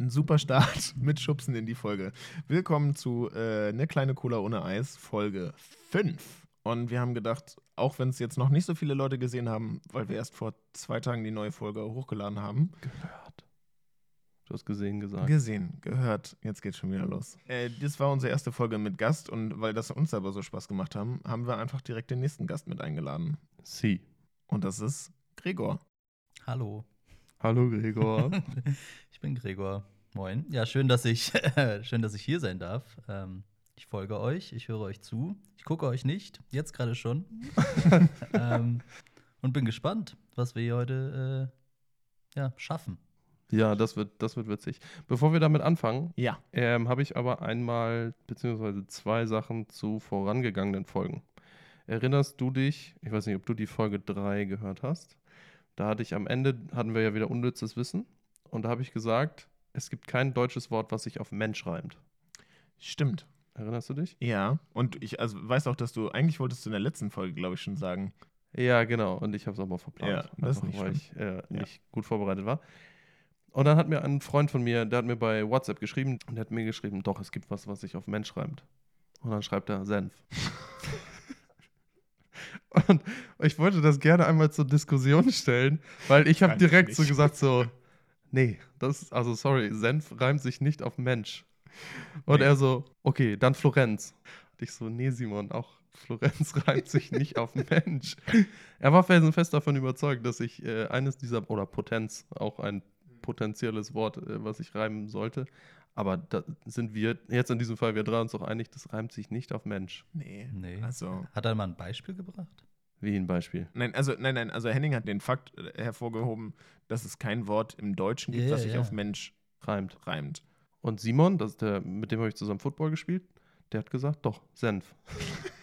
ein super Start mit Schubsen in die Folge. Willkommen zu äh, Eine kleine Cola ohne Eis, Folge 5. Und wir haben gedacht, auch wenn es jetzt noch nicht so viele Leute gesehen haben, weil wir erst vor zwei Tagen die neue Folge hochgeladen haben. Gehört. Du hast gesehen gesagt. Gesehen, gehört, jetzt geht's schon wieder los. Äh, das war unsere erste Folge mit Gast und weil das uns aber so Spaß gemacht haben, haben wir einfach direkt den nächsten Gast mit eingeladen. Sie. Und das ist Gregor. Hallo. Hallo Gregor. ich bin Gregor. Moin. Ja, schön, dass ich, schön, dass ich hier sein darf. Ähm, ich folge euch, ich höre euch zu. Ich gucke euch nicht, jetzt gerade schon. ähm, und bin gespannt, was wir hier heute äh, ja, schaffen. ja, das wird, das wird witzig. Bevor wir damit anfangen, Ja. ähm, habe ich aber einmal beziehungsweise zwei Sachen zu vorangegangenen Folgen. Erinnerst du dich, ich weiß nicht, ob du die Folge 3 gehört hast, da hatte ich am Ende, hatten wir ja wieder unnützes Wissen und da habe ich gesagt, es gibt kein deutsches Wort, was sich auf Mensch reimt. Stimmt. Erinnerst du dich? Ja. Und ich also weiß auch, dass du, eigentlich wolltest du in der letzten Folge, glaube ich, schon sagen. Ja, genau. Und ich habe es aber verplant. Ja, das ist nicht weil schlimm. ich äh, nicht gut vorbereitet war. Und dann hat mir ein Freund von mir, der hat mir bei WhatsApp geschrieben und der hat mir geschrieben, doch, es gibt was, was sich auf Mensch reimt. Und dann schreibt er Senf. und ich wollte das gerne einmal zur Diskussion stellen, weil ich habe direkt so nicht. gesagt so, nee, das, also sorry, Senf reimt sich nicht auf Mensch. Und Nee. er so, okay, dann Florenz. Und ich so, nee, Simon, auch Florenz reimt sich nicht auf Mensch. Er war felsenfest davon überzeugt, dass ich äh, eines dieser, oder Potenz, auch ein potenzielles Wort, äh, was ich reimen sollte. Aber da sind wir, jetzt in diesem Fall, wir drei uns auch einig, das reimt sich nicht auf Mensch. Nee. Nee. Also. Hat er mal ein Beispiel gebracht? Wie ein Beispiel. Nein, also, nein, nein, also Henning hat den Fakt äh, hervorgehoben, dass es kein Wort im Deutschen gibt, Ja, was sich ja. auf Mensch Reimt. reimt. Und Simon, das ist der, mit dem habe ich zusammen Football gespielt, der hat gesagt, doch, Senf.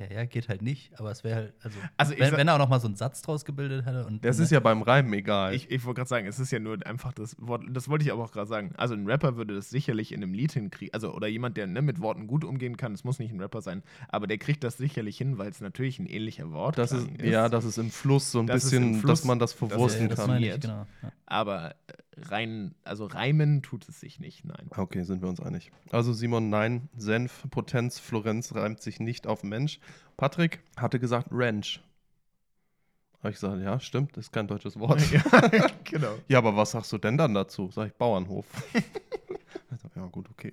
Ja, ja, geht halt nicht. Aber es wäre halt, also, Also wenn, sag- wenn er auch noch mal so einen Satz draus gebildet hätte. Und, Das ist ja beim Reimen egal. Ich, ich wollte gerade sagen, es ist ja nur einfach das Wort, das wollte ich aber auch gerade sagen. Also ein Rapper würde das sicherlich in einem Lied hinkriegen, also oder jemand, der ne, mit Worten gut umgehen kann, es muss nicht ein Rapper sein, aber der kriegt das sicherlich hin, weil es natürlich ein ähnlicher Wort das ist, ja, das ist im Fluss so ein Das bisschen, Fluss, dass man das das ja, verwursten das kann. meine ich, funktioniert. genau. Ja. aber äh, rein, also reimen tut es sich nicht, nein. Okay, sind wir uns einig. Also Simon, nein, Senf, Potenz, Florenz reimt sich nicht auf Mensch. Patrick hatte gesagt Ranch. Habe ich gesagt, ja, stimmt, ist kein deutsches Wort. ja, genau. Ja, aber was sagst du denn dann dazu? Sag ich Bauernhof. Also, ja, gut, okay.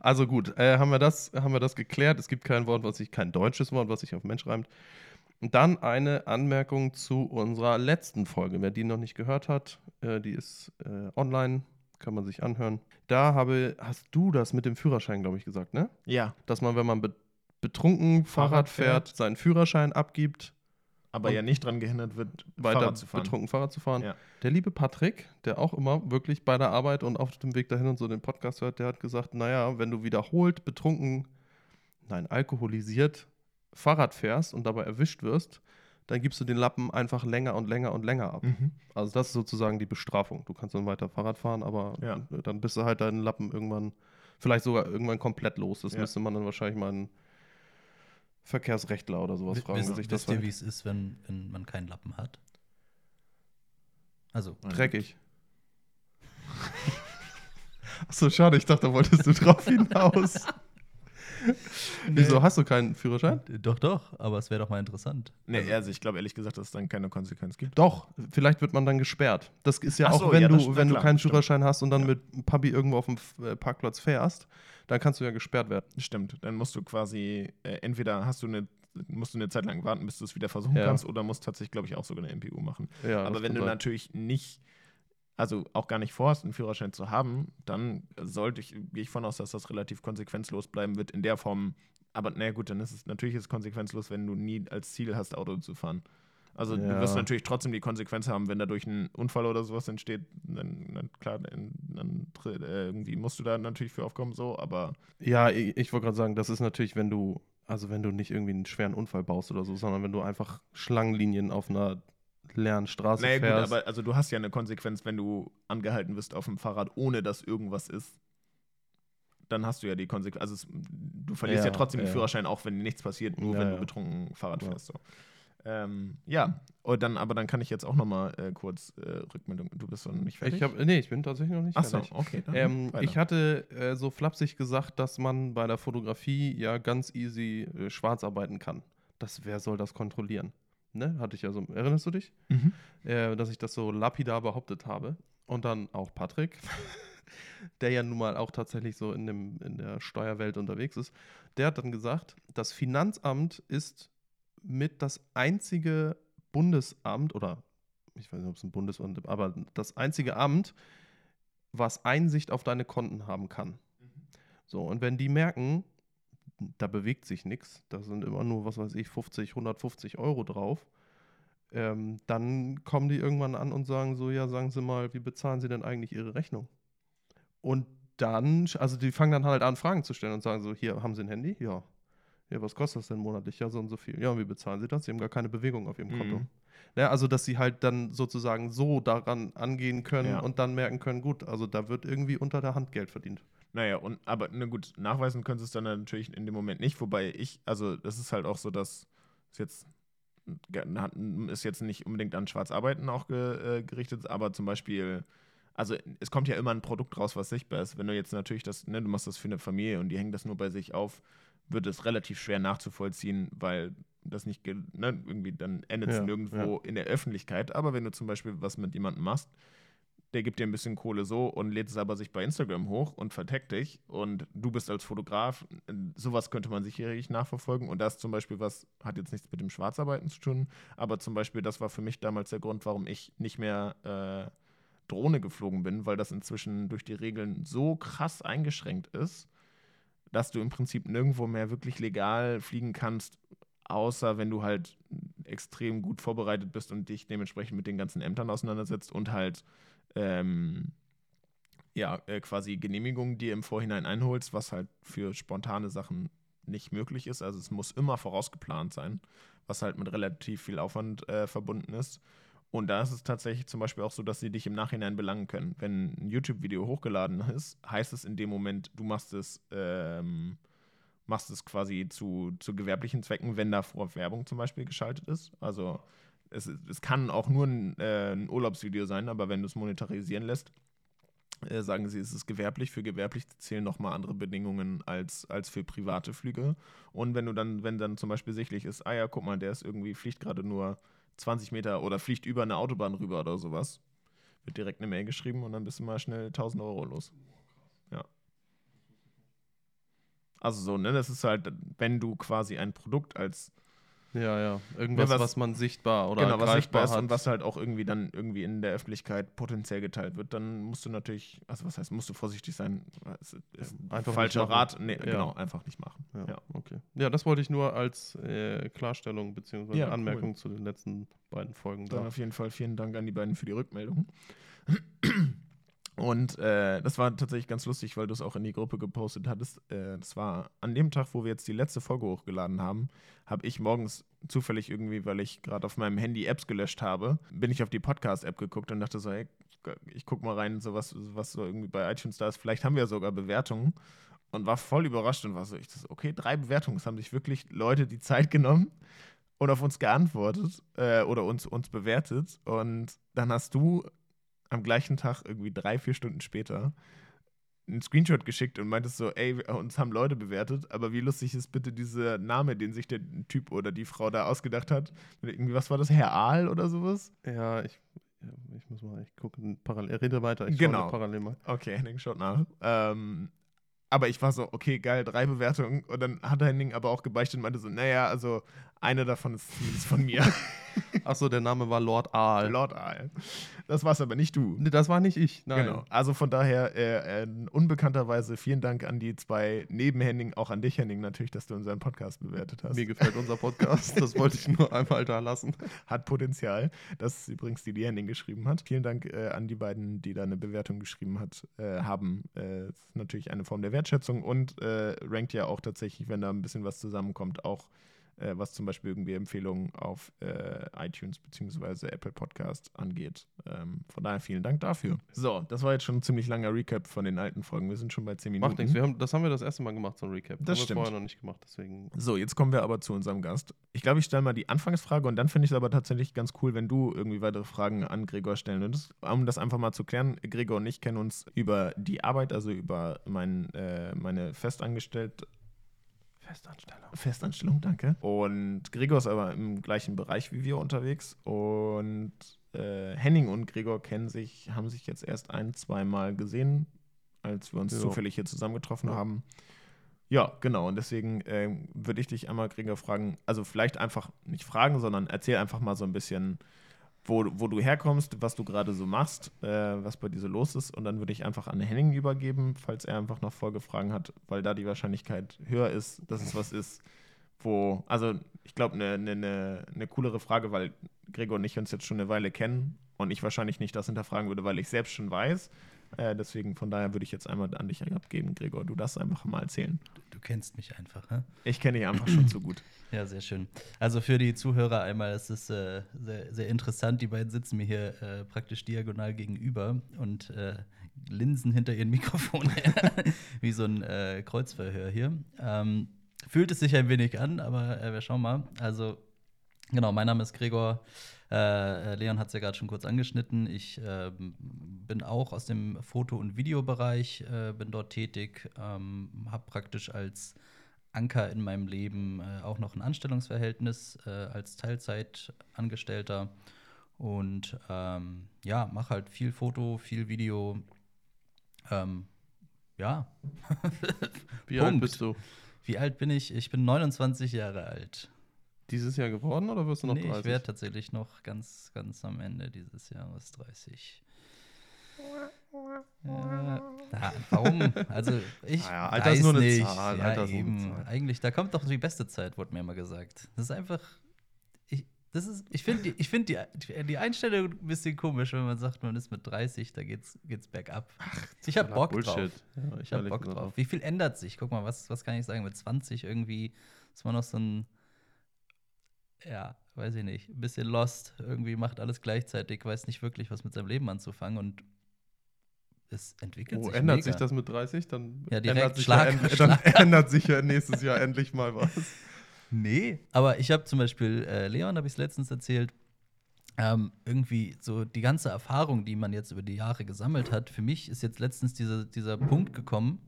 Also gut, äh, haben, wir das, haben wir das geklärt. Es gibt kein Wort, was sich, kein deutsches Wort, was sich auf Mensch reimt. Und dann eine Anmerkung zu unserer letzten Folge. Wer die noch nicht gehört hat, äh, die ist äh, online, kann man sich anhören. Da habe, hast du das mit dem Führerschein, glaube ich, gesagt, ne? Ja, Dass man, wenn man be betrunken Fahrrad Fahrrad fährt, fährt. seinen Führerschein abgibt, aber ja nicht dran gehindert wird, weiter Fahrrad zu fahren. betrunken Fahrrad zu fahren. Ja. Der liebe Patrick, der auch immer wirklich bei der Arbeit und auf dem Weg dahin und so den Podcast hört, der hat gesagt, naja, wenn du wiederholt betrunken, nein, alkoholisiert Fahrrad fährst und dabei erwischt wirst, dann gibst du den Lappen einfach länger und länger und länger ab. Mhm. Also das ist sozusagen die Bestrafung. Du kannst dann weiter Fahrrad fahren, aber Ja. dann bist du halt deinen Lappen irgendwann, vielleicht sogar irgendwann komplett los. Das Ja. müsste man dann wahrscheinlich mal einen Verkehrsrechtler oder sowas fragen, Wisst, sich das wisst ihr, verhält. wie es ist, wenn, wenn man keinen Lappen hat? Also, Dreckig. Achso, schade, ich dachte, da wolltest du drauf hinaus. Wieso, hast du keinen Führerschein? doch, doch, aber es wäre doch mal interessant. Nee, also ich glaube ehrlich gesagt, dass es dann keine Konsequenz gibt. Doch, vielleicht wird man dann gesperrt. Das ist ja Ach auch, so, wenn, ja, du, das- wenn du keinen stimmt. Führerschein hast und dann Ja. mit Papi irgendwo auf dem äh, Parkplatz fährst, dann kannst du ja gesperrt werden. Stimmt, dann musst du quasi, äh, entweder hast du eine, musst du eine Zeit lang warten, bis du es wieder versuchen Ja. kannst, oder musst tatsächlich, glaube ich, auch sogar eine MPU machen. Ja, Aber wenn du sein. natürlich nicht, also auch gar nicht vorhast, einen Führerschein zu haben, dann sollte ich, gehe ich von aus, dass das relativ konsequenzlos bleiben wird in der Form. Aber naja gut, dann ist es natürlich ist es konsequenzlos, wenn du nie als Ziel hast, Auto zu fahren. Also du Ja. wirst natürlich trotzdem die Konsequenz haben, wenn dadurch ein Unfall oder sowas entsteht, dann, dann klar, dann, dann äh, irgendwie musst du da natürlich für aufkommen, so, aber Ja, ich, ich wollte gerade sagen, das ist natürlich, wenn du, also wenn du nicht irgendwie einen schweren Unfall baust oder so, sondern wenn du einfach Schlangenlinien auf einer leeren Straße naja, gut, fährst. aber also du hast ja eine Konsequenz, wenn du angehalten wirst auf dem Fahrrad, ohne dass irgendwas ist. Dann hast du ja die Konsequenz. Also es, du verlierst ja, Ja, trotzdem den ja. Führerschein, auch wenn nichts passiert, nur Ja, wenn du betrunken Fahrrad Ja. fährst. So. Ähm, ja, und dann, aber dann kann ich jetzt auch noch mal äh, kurz äh, Rückmeldung. Du bist noch nicht fertig. Ich hab, nee, ich bin tatsächlich noch nicht Ach so, fertig. okay. Dann Ähm, ich hatte äh, so flapsig gesagt, dass man bei der Fotografie ja ganz easy äh, schwarz arbeiten kann. Das, wer soll das kontrollieren? Ne? Hatte ich ja so, erinnerst du dich? Mhm. Äh, dass ich das so lapidar behauptet habe. Und dann auch Patrick, der ja nun mal auch tatsächlich so in, dem, in der Steuerwelt unterwegs ist, der hat dann gesagt, das Finanzamt ist mit das einzige Bundesamt oder ich weiß nicht, ob es ein Bundesamt ist, aber das einzige Amt, was Einsicht auf deine Konten haben kann. So, und wenn die merken, da bewegt sich nichts, da sind immer nur, was weiß ich, 50, 150 Euro drauf, ähm, dann kommen die irgendwann an und sagen so, ja, sagen Sie mal, wie bezahlen Sie denn eigentlich Ihre Rechnung? Und dann, also die fangen dann halt an, Fragen zu stellen und sagen so, hier, haben Sie ein Handy? Ja. Ja, was kostet das denn monatlich? Ja, so und so viel. Ja, und wie bezahlen Sie das? Sie haben gar keine Bewegung auf Ihrem Mhm. Konto. Ja, also, dass sie halt dann sozusagen so daran angehen können Ja. und dann merken können, gut, also da wird irgendwie unter der Hand Geld verdient. Naja, und aber na gut, nachweisen können sie es dann natürlich in dem Moment nicht, wobei ich, also das ist halt auch so, dass es jetzt ist jetzt nicht unbedingt an Schwarzarbeiten auch ge, äh, gerichtet, aber zum Beispiel, also es kommt ja immer ein Produkt raus, was sichtbar ist. Wenn du jetzt natürlich das, ne, du machst das für eine Familie und die hängen das nur bei sich auf, wird es relativ schwer nachzuvollziehen, weil das nicht, ne, irgendwie dann endet es Ja, nirgendwo in der Öffentlichkeit. Aber wenn du zum Beispiel was mit jemandem machst, der gibt dir ein bisschen Kohle so und lädt es aber sich bei Instagram hoch und verteckt dich. Und du bist als Fotograf, sowas könnte man sicherlich nachverfolgen. Und das zum Beispiel was, hat jetzt nichts mit dem Schwarzarbeiten zu tun, aber zum Beispiel das war für mich damals der Grund, warum ich nicht mehr äh, Drohne geflogen bin, weil das inzwischen durch die Regeln so krass eingeschränkt ist, dass du im Prinzip nirgendwo mehr wirklich legal fliegen kannst, außer wenn du halt extrem gut vorbereitet bist und dich dementsprechend mit den ganzen Ämtern auseinandersetzt und halt ähm, ja, äh, quasi Genehmigungen dir im Vorhinein einholst, was halt für spontane Sachen nicht möglich ist. Also es muss immer vorausgeplant sein, was halt mit relativ viel Aufwand äh, verbunden ist. Und da ist es tatsächlich zum Beispiel auch so, dass sie dich im Nachhinein belangen können. Wenn ein YouTube-Video hochgeladen ist, heißt es in dem Moment, du machst es, ähm, machst es quasi zu, zu gewerblichen Zwecken, wenn davor Werbung zum Beispiel geschaltet ist. Also es, es kann auch nur ein, äh, ein Urlaubsvideo sein, aber wenn du es monetarisieren lässt, äh, sagen sie, es ist gewerblich. Für gewerblich zählen nochmal andere Bedingungen als, als für private Flüge. Und wenn du dann, wenn dann zum Beispiel sichtlich ist, ah ja, guck mal, der ist irgendwie, fliegt gerade nur 20 Meter oder fliegt über eine Autobahn rüber oder sowas, wird direkt eine Mail geschrieben und dann bist du mal schnell 1000 Euro los. Ja. Also so, ne, das ist halt, wenn du quasi ein Produkt als Ja, ja. Irgendwas, was- was, man sichtbar oder genau, was sichtbar ist hat. und was halt auch irgendwie dann irgendwie in der Öffentlichkeit potenziell geteilt wird, dann musst du natürlich, also was heißt, musst du vorsichtig sein. Einfach falscher. Rat. Nee, Ja. genau, einfach nicht machen. Ja, Ja. okay. Ja, das wollte ich nur als äh, Klarstellung bzw. Ja, cool. Anmerkung zu den letzten beiden Folgen Dann da. auf jeden Fall vielen Dank an die beiden für die Rückmeldung. Und äh, das war tatsächlich ganz lustig, weil du es auch in die Gruppe gepostet hattest. Äh, das war an dem Tag, wo wir jetzt die letzte Folge hochgeladen haben, habe ich morgens zufällig irgendwie, weil ich gerade auf meinem Handy Apps gelöscht habe, bin ich auf die Podcast-App geguckt und dachte so, hey, ich guck mal rein, so was, was so irgendwie bei iTunes da ist. Vielleicht haben wir sogar Bewertungen. Und war voll überrascht und war so, ich so, okay, drei Bewertungen. Es haben sich wirklich Leute die Zeit genommen und auf uns geantwortet äh, oder uns, uns bewertet. Und dann hast du am gleichen Tag, irgendwie drei, vier Stunden später, einen Screenshot geschickt und meintest so, ey, uns haben Leute bewertet, aber wie lustig ist bitte dieser Name, den sich der Typ oder die Frau da ausgedacht hat? Irgendwie, was war das, Herr Aal oder sowas? Ja, ich, ich muss mal, ich gucke parallel, rede weiter, ich Genau. parallel mal. Okay, Henning schaut nach. Ähm, aber ich war so, okay, geil, drei Bewertungen. Und dann hat Henning aber auch gebeichtet und meinte so, naja, also eine davon ist zumindest von mir. Achso, der Name war Lord Aal. Lord Aal. Das war's aber nicht du. Nee, das war nicht ich, nein. Genau. Also von daher, äh, äh, unbekannterweise vielen Dank an die zwei neben Henning, auch an dich, Henning, natürlich, dass du unseren Podcast bewertet hast. Mir gefällt unser Podcast, das wollte ich nur einmal da lassen. Hat Potenzial. Das ist übrigens die, die Henning geschrieben hat. Vielen Dank äh, an die beiden, die da eine Bewertung geschrieben hat, äh, haben. Äh, das ist natürlich eine Form der Wertschätzung und äh, rankt ja auch tatsächlich, wenn da ein bisschen was zusammenkommt, auch äh, was zum Beispiel irgendwie Empfehlungen auf äh, iTunes bzw. Apple Podcast angeht. Ähm, von daher vielen Dank dafür. So, das war jetzt schon ein ziemlich langer Recap von den alten Folgen. Wir sind schon bei 10 Minuten. Macht nichts. Wir haben, das haben wir das erste Mal gemacht, so ein Recap. Das haben stimmt. wir vorher noch nicht gemacht, deswegen. So, jetzt kommen wir aber zu unserem Gast. Ich glaube, ich stelle mal die Anfangsfrage und dann finde ich es aber tatsächlich ganz cool, wenn du irgendwie weitere Fragen an Gregor stellen würdest. Um das einfach mal zu klären, Gregor und ich kennen uns über die Arbeit, also über mein, äh, meine Festangestellte. Festanstellung. Festanstellung, danke. Und Gregor ist aber im gleichen Bereich wie wir unterwegs. Und äh, Henning und Gregor kennen sich, haben sich jetzt erst ein, zweimal gesehen, als wir uns Ja. zufällig hier zusammengetroffen Ja. haben. Ja, genau. Und deswegen ähm, würde ich dich einmal, Gregor, fragen, also vielleicht einfach nicht fragen, sondern erzähl einfach mal so ein bisschen, wo, wo du herkommst, was du gerade so machst, äh, was bei dir so los ist. Und dann würde ich einfach an Henning übergeben, falls er einfach noch Folgefragen hat, weil da die Wahrscheinlichkeit höher ist, dass es was ist, wo, also ich glaube, eine ne, ne, ne coolere Frage, weil Gregor und ich uns jetzt schon eine Weile kennen und ich wahrscheinlich nicht das hinterfragen würde, weil ich selbst schon weiß. Äh, deswegen von daher würde ich jetzt einmal an dich abgeben, Gregor. Du darfst einfach mal erzählen. Du kennst mich einfach, ne? Ich kenne dich einfach schon zu gut. Ja, sehr schön. Also für die Zuhörer einmal, es ist äh, sehr, sehr interessant. Die beiden sitzen mir hier äh, praktisch diagonal gegenüber und äh, linsen hinter ihren Mikrofonen her, wie so ein äh, Kreuzverhör hier. Ähm, fühlt es sich ein wenig an, aber äh, wir schauen mal. Also, genau, mein Name ist Gregor. Äh, äh, Leon hat es ja gerade schon kurz angeschnitten. Ich ähm, bin auch aus dem Foto- und Videobereich, äh, bin dort tätig, ähm, habe praktisch als Anker in meinem Leben äh, auch noch ein Anstellungsverhältnis äh, als Teilzeitangestellter und ähm, ja, mache halt viel Foto, viel Video. Ähm, ja. Wie alt bist du? Wie alt bin ich? Ich bin 29 Jahre alt. Dieses Jahr geworden oder wirst du noch nee, 30? ich werde tatsächlich noch ganz, ganz am Ende dieses Jahres 30. Ja, na, warum? Also ich Naja, Alter ist weiß nur eine nicht. Zahl, Ja, Alter ist nur eine eben. Zahl. Eigentlich, da kommt doch die beste Zeit, wurde mir immer gesagt. Das ist einfach. Ich, das ist, ich finde die, find die, die- Einstellung ein bisschen komisch, wenn man sagt, man ist mit 30, da geht's, geht's bergab. ich habe Bock drauf. Ja, Ich habe Bock drauf. Wie viel ändert sich? Guck mal, was, was kann ich sagen? Mit 20 irgendwie ist man noch so ein, ja, weiß ich nicht, ein bisschen lost. Irgendwie macht alles gleichzeitig, weiß nicht wirklich, was mit seinem Leben anzufangen und es entwickelt Oh, sich. ändert mega. sich das mit 30? Dann, Ja, direkt ändert sich Schlag- ja, Schlag- dann ändert sich ja nächstes Jahr endlich mal was. Nee, aber ich habe zum Beispiel, äh, Leon habe ich es letztens erzählt, ähm, irgendwie so die ganze Erfahrung, die man jetzt über die Jahre gesammelt hat, für mich ist jetzt letztens dieser, dieser Punkt gekommen.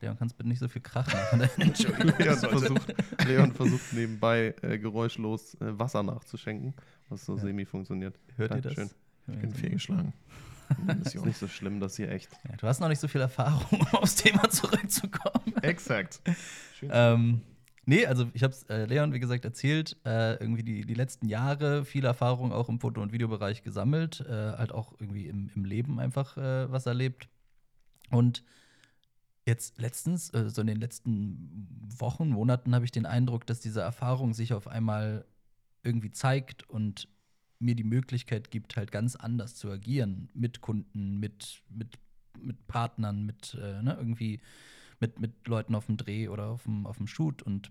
Leon, kannst bitte nicht so viel Krach machen. Entschuldigung. Leon versucht, Leon versucht nebenbei äh, geräuschlos äh, Wasser nachzuschenken, was so Ja. semi funktioniert. Hört ihr Dankeschön. das? Ich bin fehlgeschlagen. Ist nicht so schlimm, das hier echt. Ja, du hast noch nicht so viel Erfahrung, um aufs Thema zurückzukommen. Exakt. Schön. ähm, nee, also ich habe es äh, Leon, wie gesagt, erzählt, äh, irgendwie die, die letzten Jahre viel Erfahrung auch im Foto- und Videobereich gesammelt, äh, halt auch irgendwie im, im Leben einfach äh, was erlebt. Und jetzt letztens, äh, so in den letzten Wochen, Monaten, habe ich den Eindruck, dass diese Erfahrung sich auf einmal irgendwie zeigt und mir die Möglichkeit gibt, halt ganz anders zu agieren mit Kunden, mit, mit, mit Partnern, mit äh, ne, irgendwie mit, mit Leuten auf dem Dreh oder auf dem, auf dem Shoot und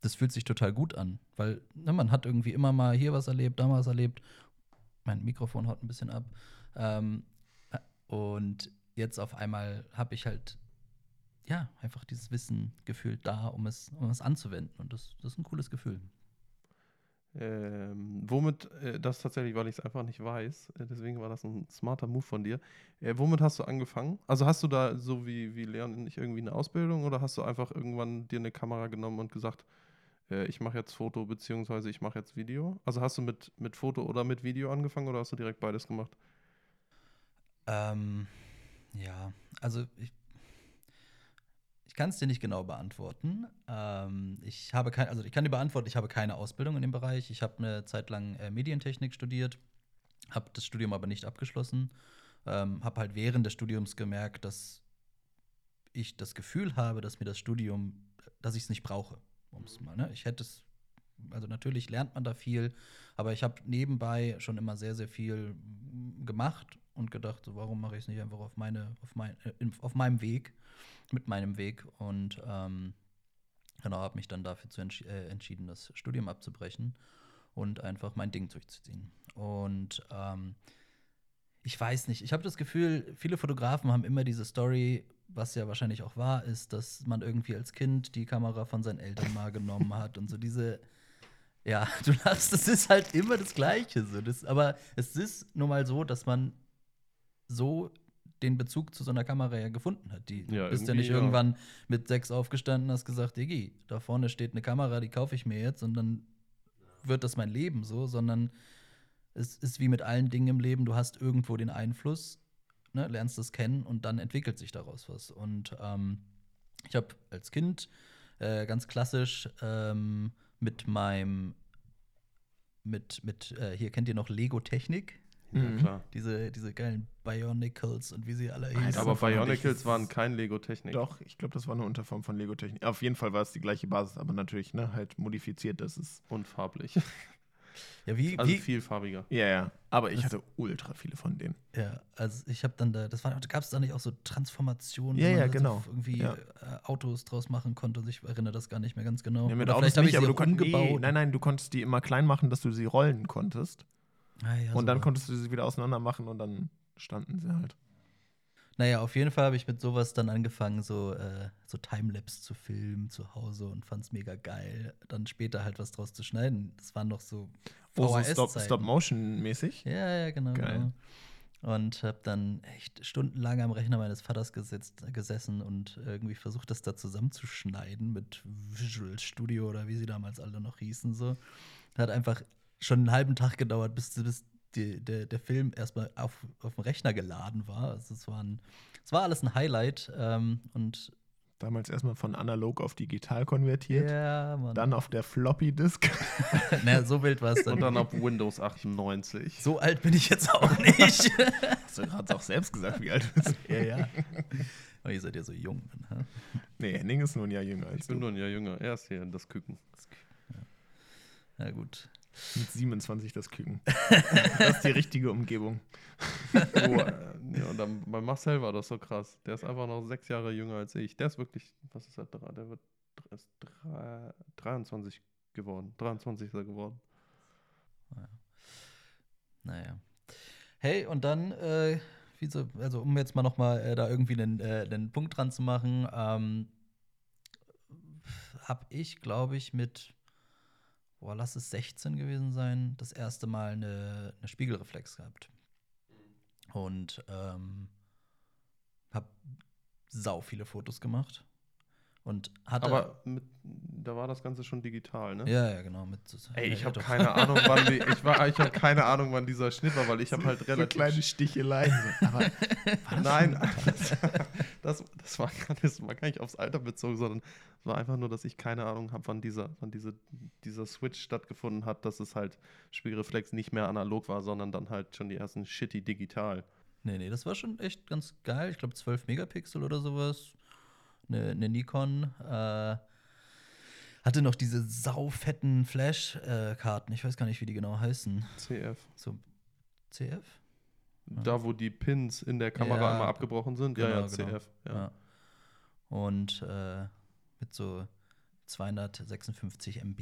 das fühlt sich total gut an, weil ne, man hat irgendwie immer mal hier was erlebt, da was erlebt. Mein Mikrofon haut ein bisschen ab. Ähm, äh, und jetzt auf einmal habe ich halt ja einfach dieses Wissen gefühlt da, um es, um es anzuwenden. Und das, das ist ein cooles Gefühl. Ähm, womit, äh, das tatsächlich, weil ich es einfach nicht weiß, äh, deswegen war das ein smarter Move von dir. Äh, womit hast du angefangen? Also hast du da so wie, wie Leon und ich irgendwie eine Ausbildung oder hast du einfach irgendwann dir eine Kamera genommen und gesagt, äh, ich mache jetzt Foto beziehungsweise ich mache jetzt Video? Also hast du mit, mit Foto oder mit Video angefangen oder hast du direkt beides gemacht? Ähm, ja, also ich, ich kann es dir nicht genau beantworten. Ähm, ich habe kein, also ich kann dir beantworten, ich habe keine Ausbildung in dem Bereich. Ich habe eine Zeit lang äh, Medientechnik studiert, habe das Studium aber nicht abgeschlossen. Ähm, habe halt während des Studiums gemerkt, dass ich das Gefühl habe, dass mir das Studium, dass ich es nicht brauche. Um's mal, ne? Ich hätte es, also natürlich lernt man da viel, aber ich habe nebenbei schon immer sehr, sehr viel mm, gemacht und gedacht, so, warum mache ich es nicht einfach auf, meine, auf, mein, äh, auf meinem Weg, mit meinem Weg. Und ähm, Genau, habe mich dann dafür zu entsch äh, entschieden, das Studium abzubrechen und einfach mein Ding durchzuziehen. Und ähm, ich weiß nicht, ich habe das Gefühl, viele Fotografen haben immer diese Story, was ja wahrscheinlich auch wahr ist, dass man irgendwie als Kind die Kamera von seinen Eltern mal genommen hat und so diese. Ja, du lachst, das ist halt immer das Gleiche. So. Das, aber es ist nun mal so, dass man so den Bezug zu so einer Kamera ja gefunden hat. Die, du Ja, bist ja nicht ja. irgendwann mit sechs aufgestanden, hast gesagt, Diggi, da vorne steht eine Kamera, die kaufe ich mir jetzt und dann wird das mein Leben so, sondern es ist wie mit allen Dingen im Leben, du hast irgendwo den Einfluss, ne, lernst es kennen und dann entwickelt sich daraus was. Und ähm, ich habe als Kind äh, ganz klassisch ähm, mit meinem, mit, mit äh, hier kennt ihr noch Lego-Technik? Ja, Mhm. klar. Diese, diese geilen Bionicles und wie sie alle hießen. Aber Bionicles waren kein Lego-Technik. Doch, ich glaube, das war eine Unterform von Lego-Technik. Auf jeden Fall war es die gleiche Basis, aber natürlich, ne, halt modifiziert. Das ist. Und farblich. Ja, wie, Also wie, viel farbiger. Ja, ja. Aber ich Das- hatte ultra viele von denen. Ja, also ich habe dann da, das war, gab es da nicht auch so Transformationen, Ja, wo man ja, genau. so irgendwie Ja. äh, Autos draus machen konnte. Also Ich erinnere das gar nicht mehr ganz genau. Ja, mit Oder Autos vielleicht habe ich nicht, sie aber konntest. Nee, umgebaut. nein, nein, du konntest die immer klein machen, dass du sie rollen konntest. Ah, ja, und dann sowas. konntest du sie wieder auseinander machen und dann standen sie halt. Naja, auf jeden Fall habe ich mit sowas dann angefangen, so, äh, so Timelapse zu filmen zu Hause und fand es mega geil. Dann später halt was draus zu schneiden. Das waren noch so Oh, so VHS-Zeiten. Stop- Stop-Motion-mäßig. Ja, ja, genau. Geil. genau. Und habe dann echt stundenlang am Rechner meines Vaters gesetzt, gesessen und irgendwie versucht, das da zusammenzuschneiden mit Visual Studio oder wie sie damals alle noch hießen. So. Hat einfach schon einen halben Tag gedauert, bis, bis die, der, der Film erstmal auf, auf dem Rechner geladen war. Also es, war ein, es war alles ein Highlight. Ähm, und Damals erstmal von analog auf digital konvertiert. ja, Mann. Dann auf der Floppy-Disk. naja, so wild war es dann. Und dann auf Windows 98. so alt bin ich jetzt auch nicht. Hast du gerade auch selbst gesagt, wie alt du bist. ja, ja. Aber ihr seid ja so jung. Mann, hä? Nee, Henning ist nur ein Jahr jünger als Ich bin du. nur ein Jahr jünger. Er ist hier in das Küken. Ja, gut. Mit 27 das Küken. das ist die richtige Umgebung. Oh, äh, ja, und dann bei Marcel war das so krass. Der ist einfach noch sechs Jahre jünger als ich. Der ist wirklich, was ist er, der wird ist drei- 23 geworden. 23 ist er geworden. Naja. Hey, und dann, äh, wie so, also um jetzt mal noch mal äh, da irgendwie einen, äh, einen Punkt dran zu machen, ähm, habe ich, glaube ich, mit, boah, lass es 16 gewesen sein, das erste Mal eine, eine Spiegelreflex gehabt. Und ähm, habe sau viele Fotos gemacht. Und hatte. Aber mit, da war das Ganze schon digital, ne? ja, ja, genau. Mit, Ey, ich habe keine Ahnung, wann die, ich war, ich habe keine Ahnung, wann dieser Schnitt war, weil ich habe halt relativ kleine Sticheleien. Aber Nein, das, das, das, war gar nicht, das war gar nicht aufs Alter bezogen, sondern es war einfach nur, dass ich keine Ahnung habe, wann dieser, wann diese, dieser Switch stattgefunden hat, dass es halt Spiegelreflex nicht mehr analog war, sondern dann halt schon die ersten shitty digital. Nee, nee, das war schon echt ganz geil. Ich glaube 12 Megapixel oder sowas. Eine, eine Nikon. Äh, hatte noch diese saufetten Flash-Karten. ich weiß gar nicht, wie die genau heißen. CF. So CF? Da, wo die Pins in der Kamera Ja, einmal abgebrochen sind. ja, genau, ja, genau. CF. Ja. Ja. Und äh, mit so 256 MB.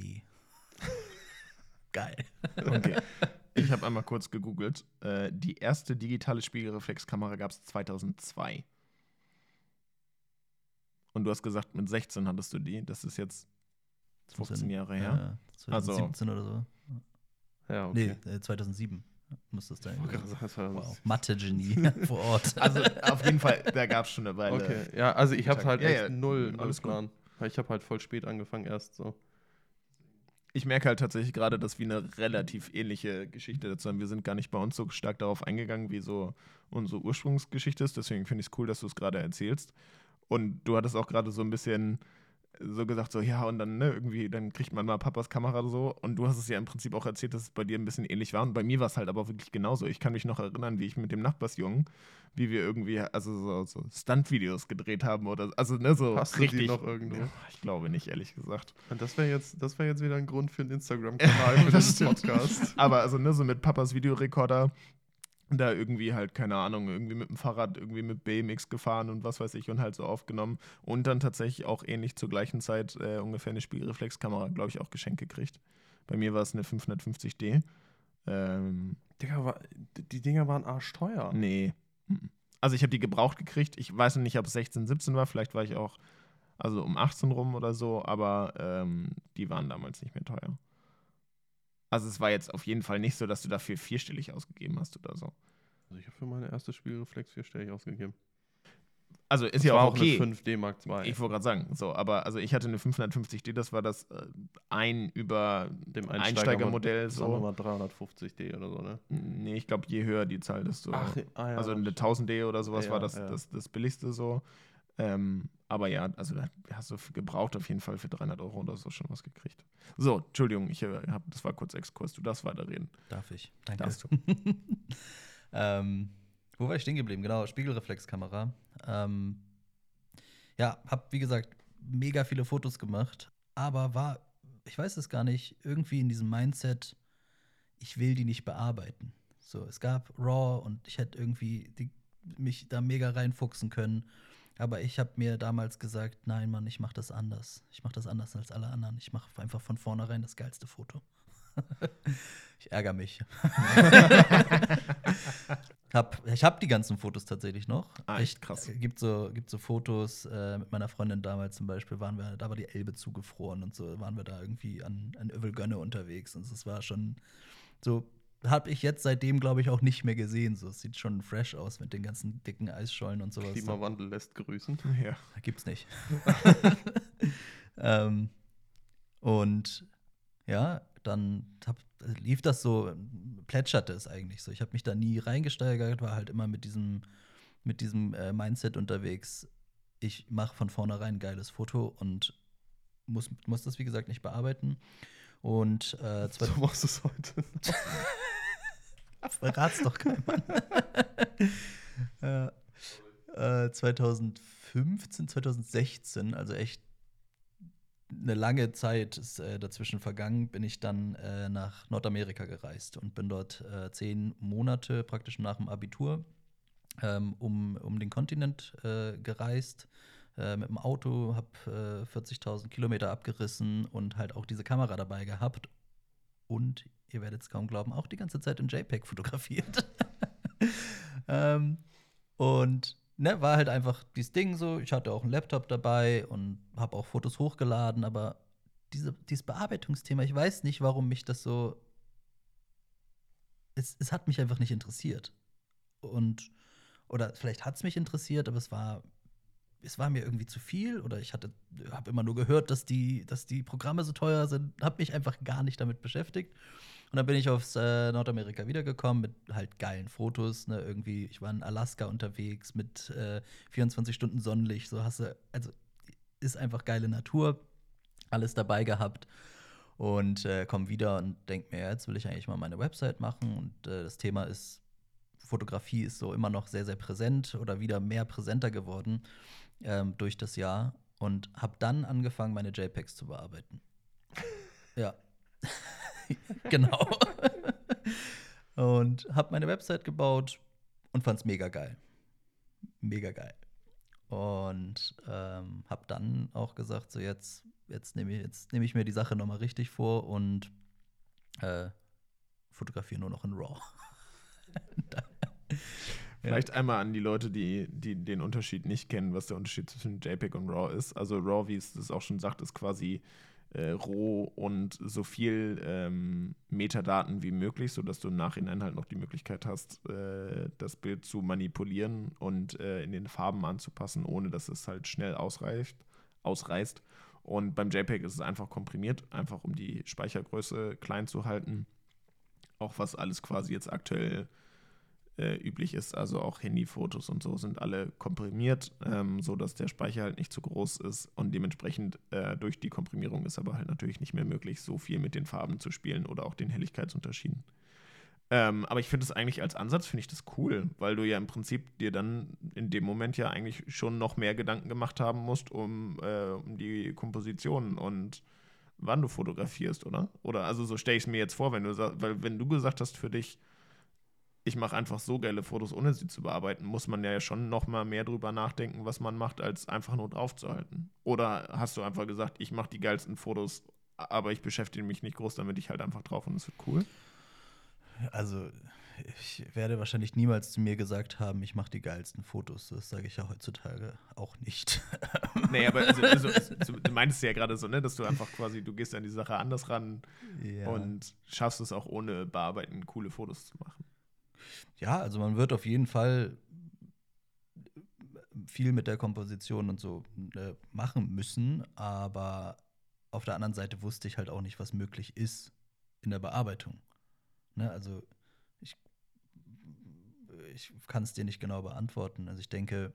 geil. okay. Ich habe einmal kurz gegoogelt. Äh, die erste digitale Spiegelreflexkamera gab es 2002. Und du hast gesagt, mit 16 hattest du die. Das ist jetzt 15 Jahre her. Ja, Also- 2017 oder so. Ja, okay. Nee, äh, 2007 muss das sein. Wow. Mathe-Genie vor Ort. Also auf jeden Fall, da gab es schon eine Weile. Okay, ja, also ich habe halt Ja, echt ja, null, null alles gut. Plan. Weil ich habe halt voll spät angefangen erst so. Ich merke halt tatsächlich gerade, dass wir eine relativ ähnliche Geschichte dazu haben. Wir sind gar nicht bei uns so stark darauf eingegangen, wie so unsere Ursprungsgeschichte ist. Deswegen finde ich es cool, dass du es gerade erzählst. Und du hattest auch gerade so ein bisschen so gesagt, so ja, und dann ne, irgendwie, dann kriegt man mal Papas Kamera so. Und du hast es ja im Prinzip auch erzählt, dass es bei dir ein bisschen ähnlich war. Und bei mir war es halt aber wirklich genauso. Ich kann mich noch erinnern, wie ich mit dem Nachbarsjungen, wie wir irgendwie, also so, so Stunt-Videos gedreht haben oder also ne, so Hast du die richtig. noch irgendwo? Ja, ich glaube nicht, ehrlich gesagt. Und das wäre jetzt, das jetzt wieder ein Grund für einen Instagram-Kanal für Das diesen. Podcast. Aber also ne, so mit Papas Videorekorder da irgendwie halt, keine Ahnung, irgendwie mit dem Fahrrad, irgendwie mit BMX gefahren und was weiß ich und halt so aufgenommen. Und dann tatsächlich auch ähnlich zur gleichen Zeit äh, ungefähr eine Spiegelreflexkamera, glaube ich, auch geschenkt gekriegt. Bei mir war es eine 550D. Ähm, Digga, war, die Dinger waren arschteuer. nee. Mhm. Also ich habe die gebraucht gekriegt. Ich weiß noch nicht, ob es 16, 17 war. Vielleicht war ich auch also um 18 rum oder so, aber ähm, die waren damals nicht mehr teuer. Also es war jetzt auf jeden Fall nicht so, dass du dafür vierstellig ausgegeben hast oder so. Also ich habe für meine erste Spiegelreflex vierstellig ausgegeben. Also ist Das ja war auch okay. eine 5D Mark II. Ich wollte gerade sagen, so, aber also ich hatte eine 550D, das war das äh, ein über dem Einsteigermodell Sagen wir so. mal 350D oder so, ne? Nee, ich glaube, je höher die Zahl, desto. ah, ja, also eine das- 1000D oder sowas Ja, war das, ja. das, das billigste so. Ähm, aber ja, also da hast du gebraucht auf jeden Fall für 300 Euro oder so schon was gekriegt. So, Entschuldigung, ich äh, hab, das war kurz Exkurs, du darfst weiterreden. Darf ich? Danke. Darfst du. ähm, wo war ich stehen geblieben? Genau, Spiegelreflexkamera. Ähm, ja, hab wie gesagt mega viele Fotos gemacht, aber war, ich weiß es gar nicht, irgendwie in diesem Mindset, ich will die nicht bearbeiten. So, es gab RAW und ich hätte irgendwie die, mich da mega reinfuchsen können. Aber ich habe mir damals gesagt, nein, Mann, ich mache das anders. Ich mache das anders als alle anderen. Ich mache einfach von vornherein das geilste Foto. ich ärgere mich. hab, ich habe die ganzen Fotos tatsächlich noch. Ah, echt krass. äh, Gibt so, gibt so Fotos äh, mit meiner Freundin damals zum Beispiel, waren wir, da war die Elbe zugefroren und so waren wir da irgendwie an, an Övelgönne unterwegs. Und es war schon so, habe ich jetzt seitdem, glaube ich, auch nicht mehr gesehen. So, es sieht schon fresh aus mit den ganzen dicken Eisschollen und sowas. Klimawandel lässt grüßen. Ja. Gibt's nicht. ähm, und ja, dann hab, lief das so, plätscherte es eigentlich so. Ich habe mich da nie reingesteigert, war halt immer mit diesem, mit diesem äh, Mindset unterwegs. Ich mache von vornherein ein geiles Foto und muss, muss das, wie gesagt, nicht bearbeiten. Und äh, So machst du es heute. Verrat's doch keinem Mann. ja. äh, 2015, 2016, also echt eine lange Zeit ist äh, dazwischen vergangen, bin ich dann äh, nach Nordamerika gereist und bin dort äh, zehn Monate praktisch nach dem Abitur ähm, um, um den Kontinent äh, gereist. Äh, mit dem Auto, habe äh, 40.000 Kilometer abgerissen und halt auch diese Kamera dabei gehabt. Und ihr werdet es kaum glauben, auch die ganze Zeit in JPEG fotografiert. ähm, und ne, war halt einfach dieses Ding so. Ich hatte auch einen Laptop dabei und habe auch Fotos hochgeladen, aber diese, dieses Bearbeitungsthema, ich weiß nicht, warum mich das so. Es, es hat mich einfach nicht interessiert. Und, oder vielleicht hat es mich interessiert, aber es war, es war mir irgendwie zu viel oder ich hatte, habe immer nur gehört, dass die, dass die Programme so teuer sind, habe mich einfach gar nicht damit beschäftigt. Und dann bin ich aufs äh, Nordamerika wiedergekommen mit halt geilen Fotos. Ne? Irgendwie, ich war in Alaska unterwegs mit äh, 24 Stunden Sonnenlicht. So hast du, also ist einfach geile Natur, alles dabei gehabt. Und äh, komme wieder und denke mir, jetzt will ich eigentlich mal meine Website machen. Und äh, das Thema ist, Fotografie ist so immer noch sehr, sehr präsent oder wieder mehr präsenter geworden ähm, durch das Jahr. Und habe dann angefangen, meine JPEGs zu bearbeiten. ja. genau. und habe meine Website gebaut und fand es mega geil. Mega geil. Und ähm, habe dann auch gesagt, so jetzt, jetzt nehme ich, jetzt nehm ich mir die Sache nochmal richtig vor und äh, fotografiere nur noch in RAW. Vielleicht einmal an die Leute, die, die den Unterschied nicht kennen, was der Unterschied zwischen JPEG und RAW ist. Also RAW, wie es das auch schon sagt, ist quasi äh, roh und so viel ähm, Metadaten wie möglich, sodass du im Nachhinein halt noch die Möglichkeit hast, äh, das Bild zu manipulieren und äh, in den Farben anzupassen, ohne dass es halt schnell ausreicht, ausreißt. Und beim JPEG ist es einfach komprimiert, einfach um die Speichergröße klein zu halten. Auch was alles quasi jetzt aktuell äh, üblich ist. Also auch Handyfotos und so sind alle komprimiert, ähm, so dass der Speicher halt nicht zu groß ist und dementsprechend äh, durch die Komprimierung ist aber halt natürlich nicht mehr möglich, so viel mit den Farben zu spielen oder auch den Helligkeitsunterschieden. Ähm, aber ich finde es eigentlich als Ansatz finde ich das cool, weil du ja im Prinzip dir dann in dem Moment ja eigentlich schon noch mehr Gedanken gemacht haben musst um, äh, um die Komposition und wann du fotografierst, oder? Oder also so stelle ich es mir jetzt vor, wenn du weil wenn du gesagt hast für dich, ich mache einfach so geile Fotos, ohne sie zu bearbeiten, muss man ja schon noch mal mehr drüber nachdenken, was man macht, als einfach nur draufzuhalten. Oder hast du einfach gesagt, ich mache die geilsten Fotos, aber ich beschäftige mich nicht groß damit, ich halt einfach drauf und es wird cool? Also, ich werde wahrscheinlich niemals zu mir gesagt haben, ich mache die geilsten Fotos. Das sage ich ja heutzutage auch nicht. Nee, aber also, also, du meintest ja gerade so, ne, dass du einfach quasi, du gehst an die Sache anders ran Ja. und schaffst es auch ohne Bearbeiten coole Fotos zu machen. Ja, also man wird auf jeden Fall viel mit der Komposition und so äh, machen müssen, aber auf der anderen Seite wusste ich halt auch nicht, was möglich ist in der Bearbeitung. Ne? Also ich, ich kann es dir nicht genau beantworten. Also ich denke,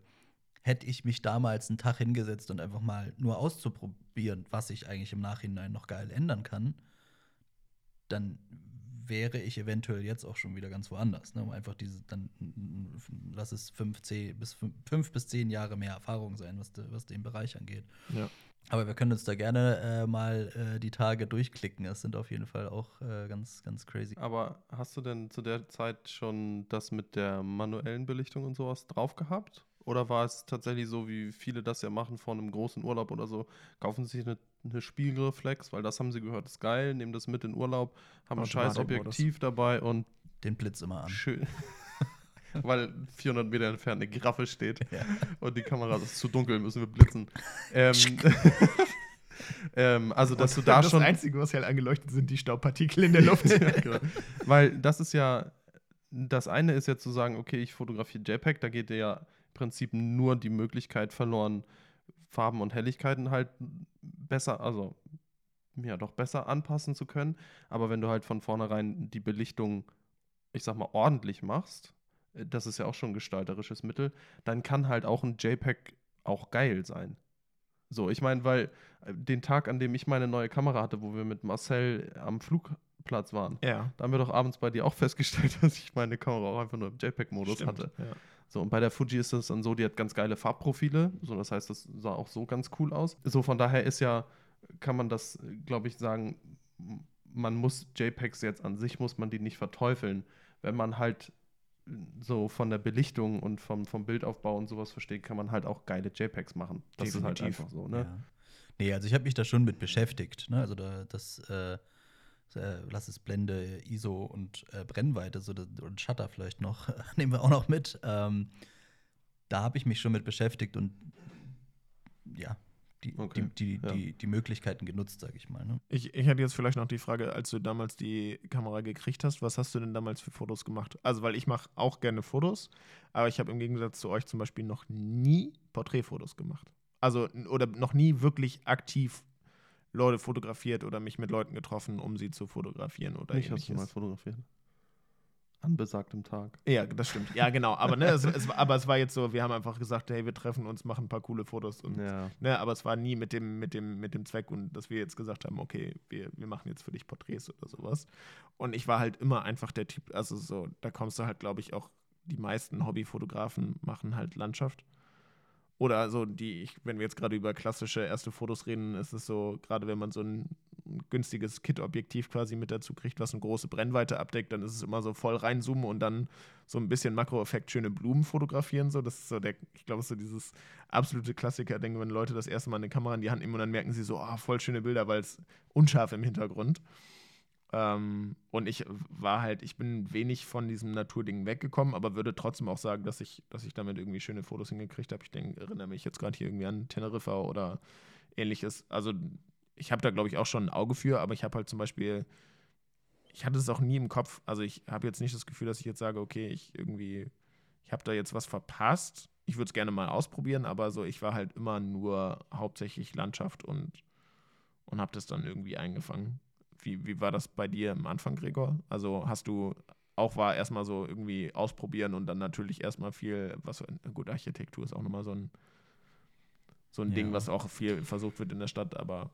hätte ich mich damals einen Tag hingesetzt und einfach mal nur auszuprobieren, was ich eigentlich im Nachhinein noch geil ändern kann, dann wäre ich eventuell jetzt auch schon wieder ganz woanders. Ne? Um einfach diese, dann lass es fünf, zehn, bis fünf, bis zehn Jahre mehr Erfahrung sein, was, de, was den Bereich angeht. Ja. Aber wir können uns da gerne äh, mal äh, die Tage durchklicken. Das sind auf jeden Fall auch äh, ganz, ganz crazy. Aber hast du denn zu der Zeit schon das mit der manuellen Belichtung und sowas drauf gehabt? Oder war es tatsächlich so, wie viele das ja machen vor einem großen Urlaub oder so, kaufen sich eine, eine Spiegelreflex, weil das haben sie gehört, ist geil, nehmen das mit in Urlaub, haben ein scheiß. Objektiv dabei und Den Blitz immer an. schön. weil 400 Meter entfernt eine Giraffe steht Ja. und die Kamera ist zu dunkel, müssen wir blitzen. Ähm, ähm, also, dass du da das schon. Einzige, was halt angeleuchtet sind, die Staubpartikel in der Luft. Ja, genau. Weil das ist ja, das eine ist ja zu sagen, okay, ich fotografiere JPEG, da geht dir ja im Prinzip nur die Möglichkeit verloren, Farben und Helligkeiten halt besser, also ja, doch besser anpassen zu können. Aber wenn du halt von vornherein die Belichtung, ich sag mal, ordentlich machst, äh, das ist ja auch schon ein gestalterisches Mittel, dann kann halt auch ein JPEG auch geil sein. So, ich meine, weil äh, den Tag, an dem ich meine neue Kamera hatte, wo wir mit Marcel am Flugplatz waren, ja. da haben wir doch abends bei dir auch festgestellt, dass ich meine Kamera auch einfach nur im JPEG-Modus hatte. Ja. So, und bei der Fuji ist das dann so, die hat ganz geile Farbprofile. So, das heißt, das sah auch so ganz cool aus. So, von daher ist ja, kann man das, glaube ich, sagen, man muss JPEGs jetzt an sich, muss man die nicht verteufeln. Wenn man halt so von der Belichtung und vom, vom Bildaufbau und sowas versteht, kann man halt auch geile JPEGs machen. Das ist halt Definitiv. einfach so, ne? Ja. Nee, also ich habe mich da schon mit beschäftigt. Ne? Also da, das, äh, äh, lass es Blende, ISO und äh, Brennweite so, und Shutter vielleicht noch, nehmen wir auch noch mit. Ähm, da habe ich mich schon mit beschäftigt und ja, die, Okay, die, die, ja. die, die Möglichkeiten genutzt, sage ich mal. Ne? Ich, ich hätte jetzt vielleicht noch die Frage, als du damals die Kamera gekriegt hast, was hast du denn damals für Fotos gemacht? Also, weil ich mache auch gerne Fotos, aber ich habe im Gegensatz zu euch zum Beispiel noch nie Porträtfotos gemacht. Also, oder noch nie wirklich aktiv Leute fotografiert oder mich mit Leuten getroffen, um sie zu fotografieren oder Mich hast du mal ähnliches. fotografiert. An besagtem Tag. Ja, das stimmt. Ja, genau. Aber, ne, es, es, war- aber es war jetzt so, wir haben einfach gesagt, hey, wir treffen uns, machen ein paar coole Fotos und Ja. Ne, aber es war nie mit dem, mit dem, mit dem Zweck und dass wir jetzt gesagt haben, okay, wir, wir machen jetzt für dich Porträts oder sowas. Und ich war halt immer einfach der Typ, also so, da kommst du halt, glaube ich, auch, die meisten Hobbyfotografen machen halt Landschaft. Oder so, die, ich, wenn wir jetzt gerade über klassische erste Fotos reden, ist es so, gerade wenn man so ein, ein günstiges Kit-Objektiv quasi mit dazu kriegt, was eine große Brennweite abdeckt, dann ist es immer so voll reinzoomen und dann so ein bisschen Makroeffekt schöne Blumen fotografieren. So. Das ist so der, ich glaube, so dieses absolute Klassiker-Ding, wenn Leute das erste Mal eine Kamera in die Hand nehmen und dann merken sie so, oh, voll schöne Bilder, weil es unscharf im Hintergrund. Ähm, und ich war halt, ich bin wenig von diesem Naturding weggekommen, aber würde trotzdem auch sagen, dass ich, dass ich damit irgendwie schöne Fotos hingekriegt habe. Ich denke, erinnere mich jetzt gerade hier irgendwie an Teneriffa oder ähnliches. Also ich habe da, glaube ich, auch schon ein Auge für, aber ich habe halt zum Beispiel, ich hatte es auch nie im Kopf. Also ich habe jetzt nicht das Gefühl, dass ich jetzt sage, okay, ich irgendwie, ich habe da jetzt was verpasst. Ich würde es gerne mal ausprobieren, aber so, ich war halt immer nur hauptsächlich Landschaft und, und habe das dann irgendwie eingefangen. Wie, wie war das bei dir am Anfang, Gregor? Also hast du auch war erstmal so irgendwie ausprobieren und dann natürlich erstmal viel, was gut, Architektur ist auch nochmal so ein so ein Ding, Ja. was auch viel versucht wird in der Stadt, aber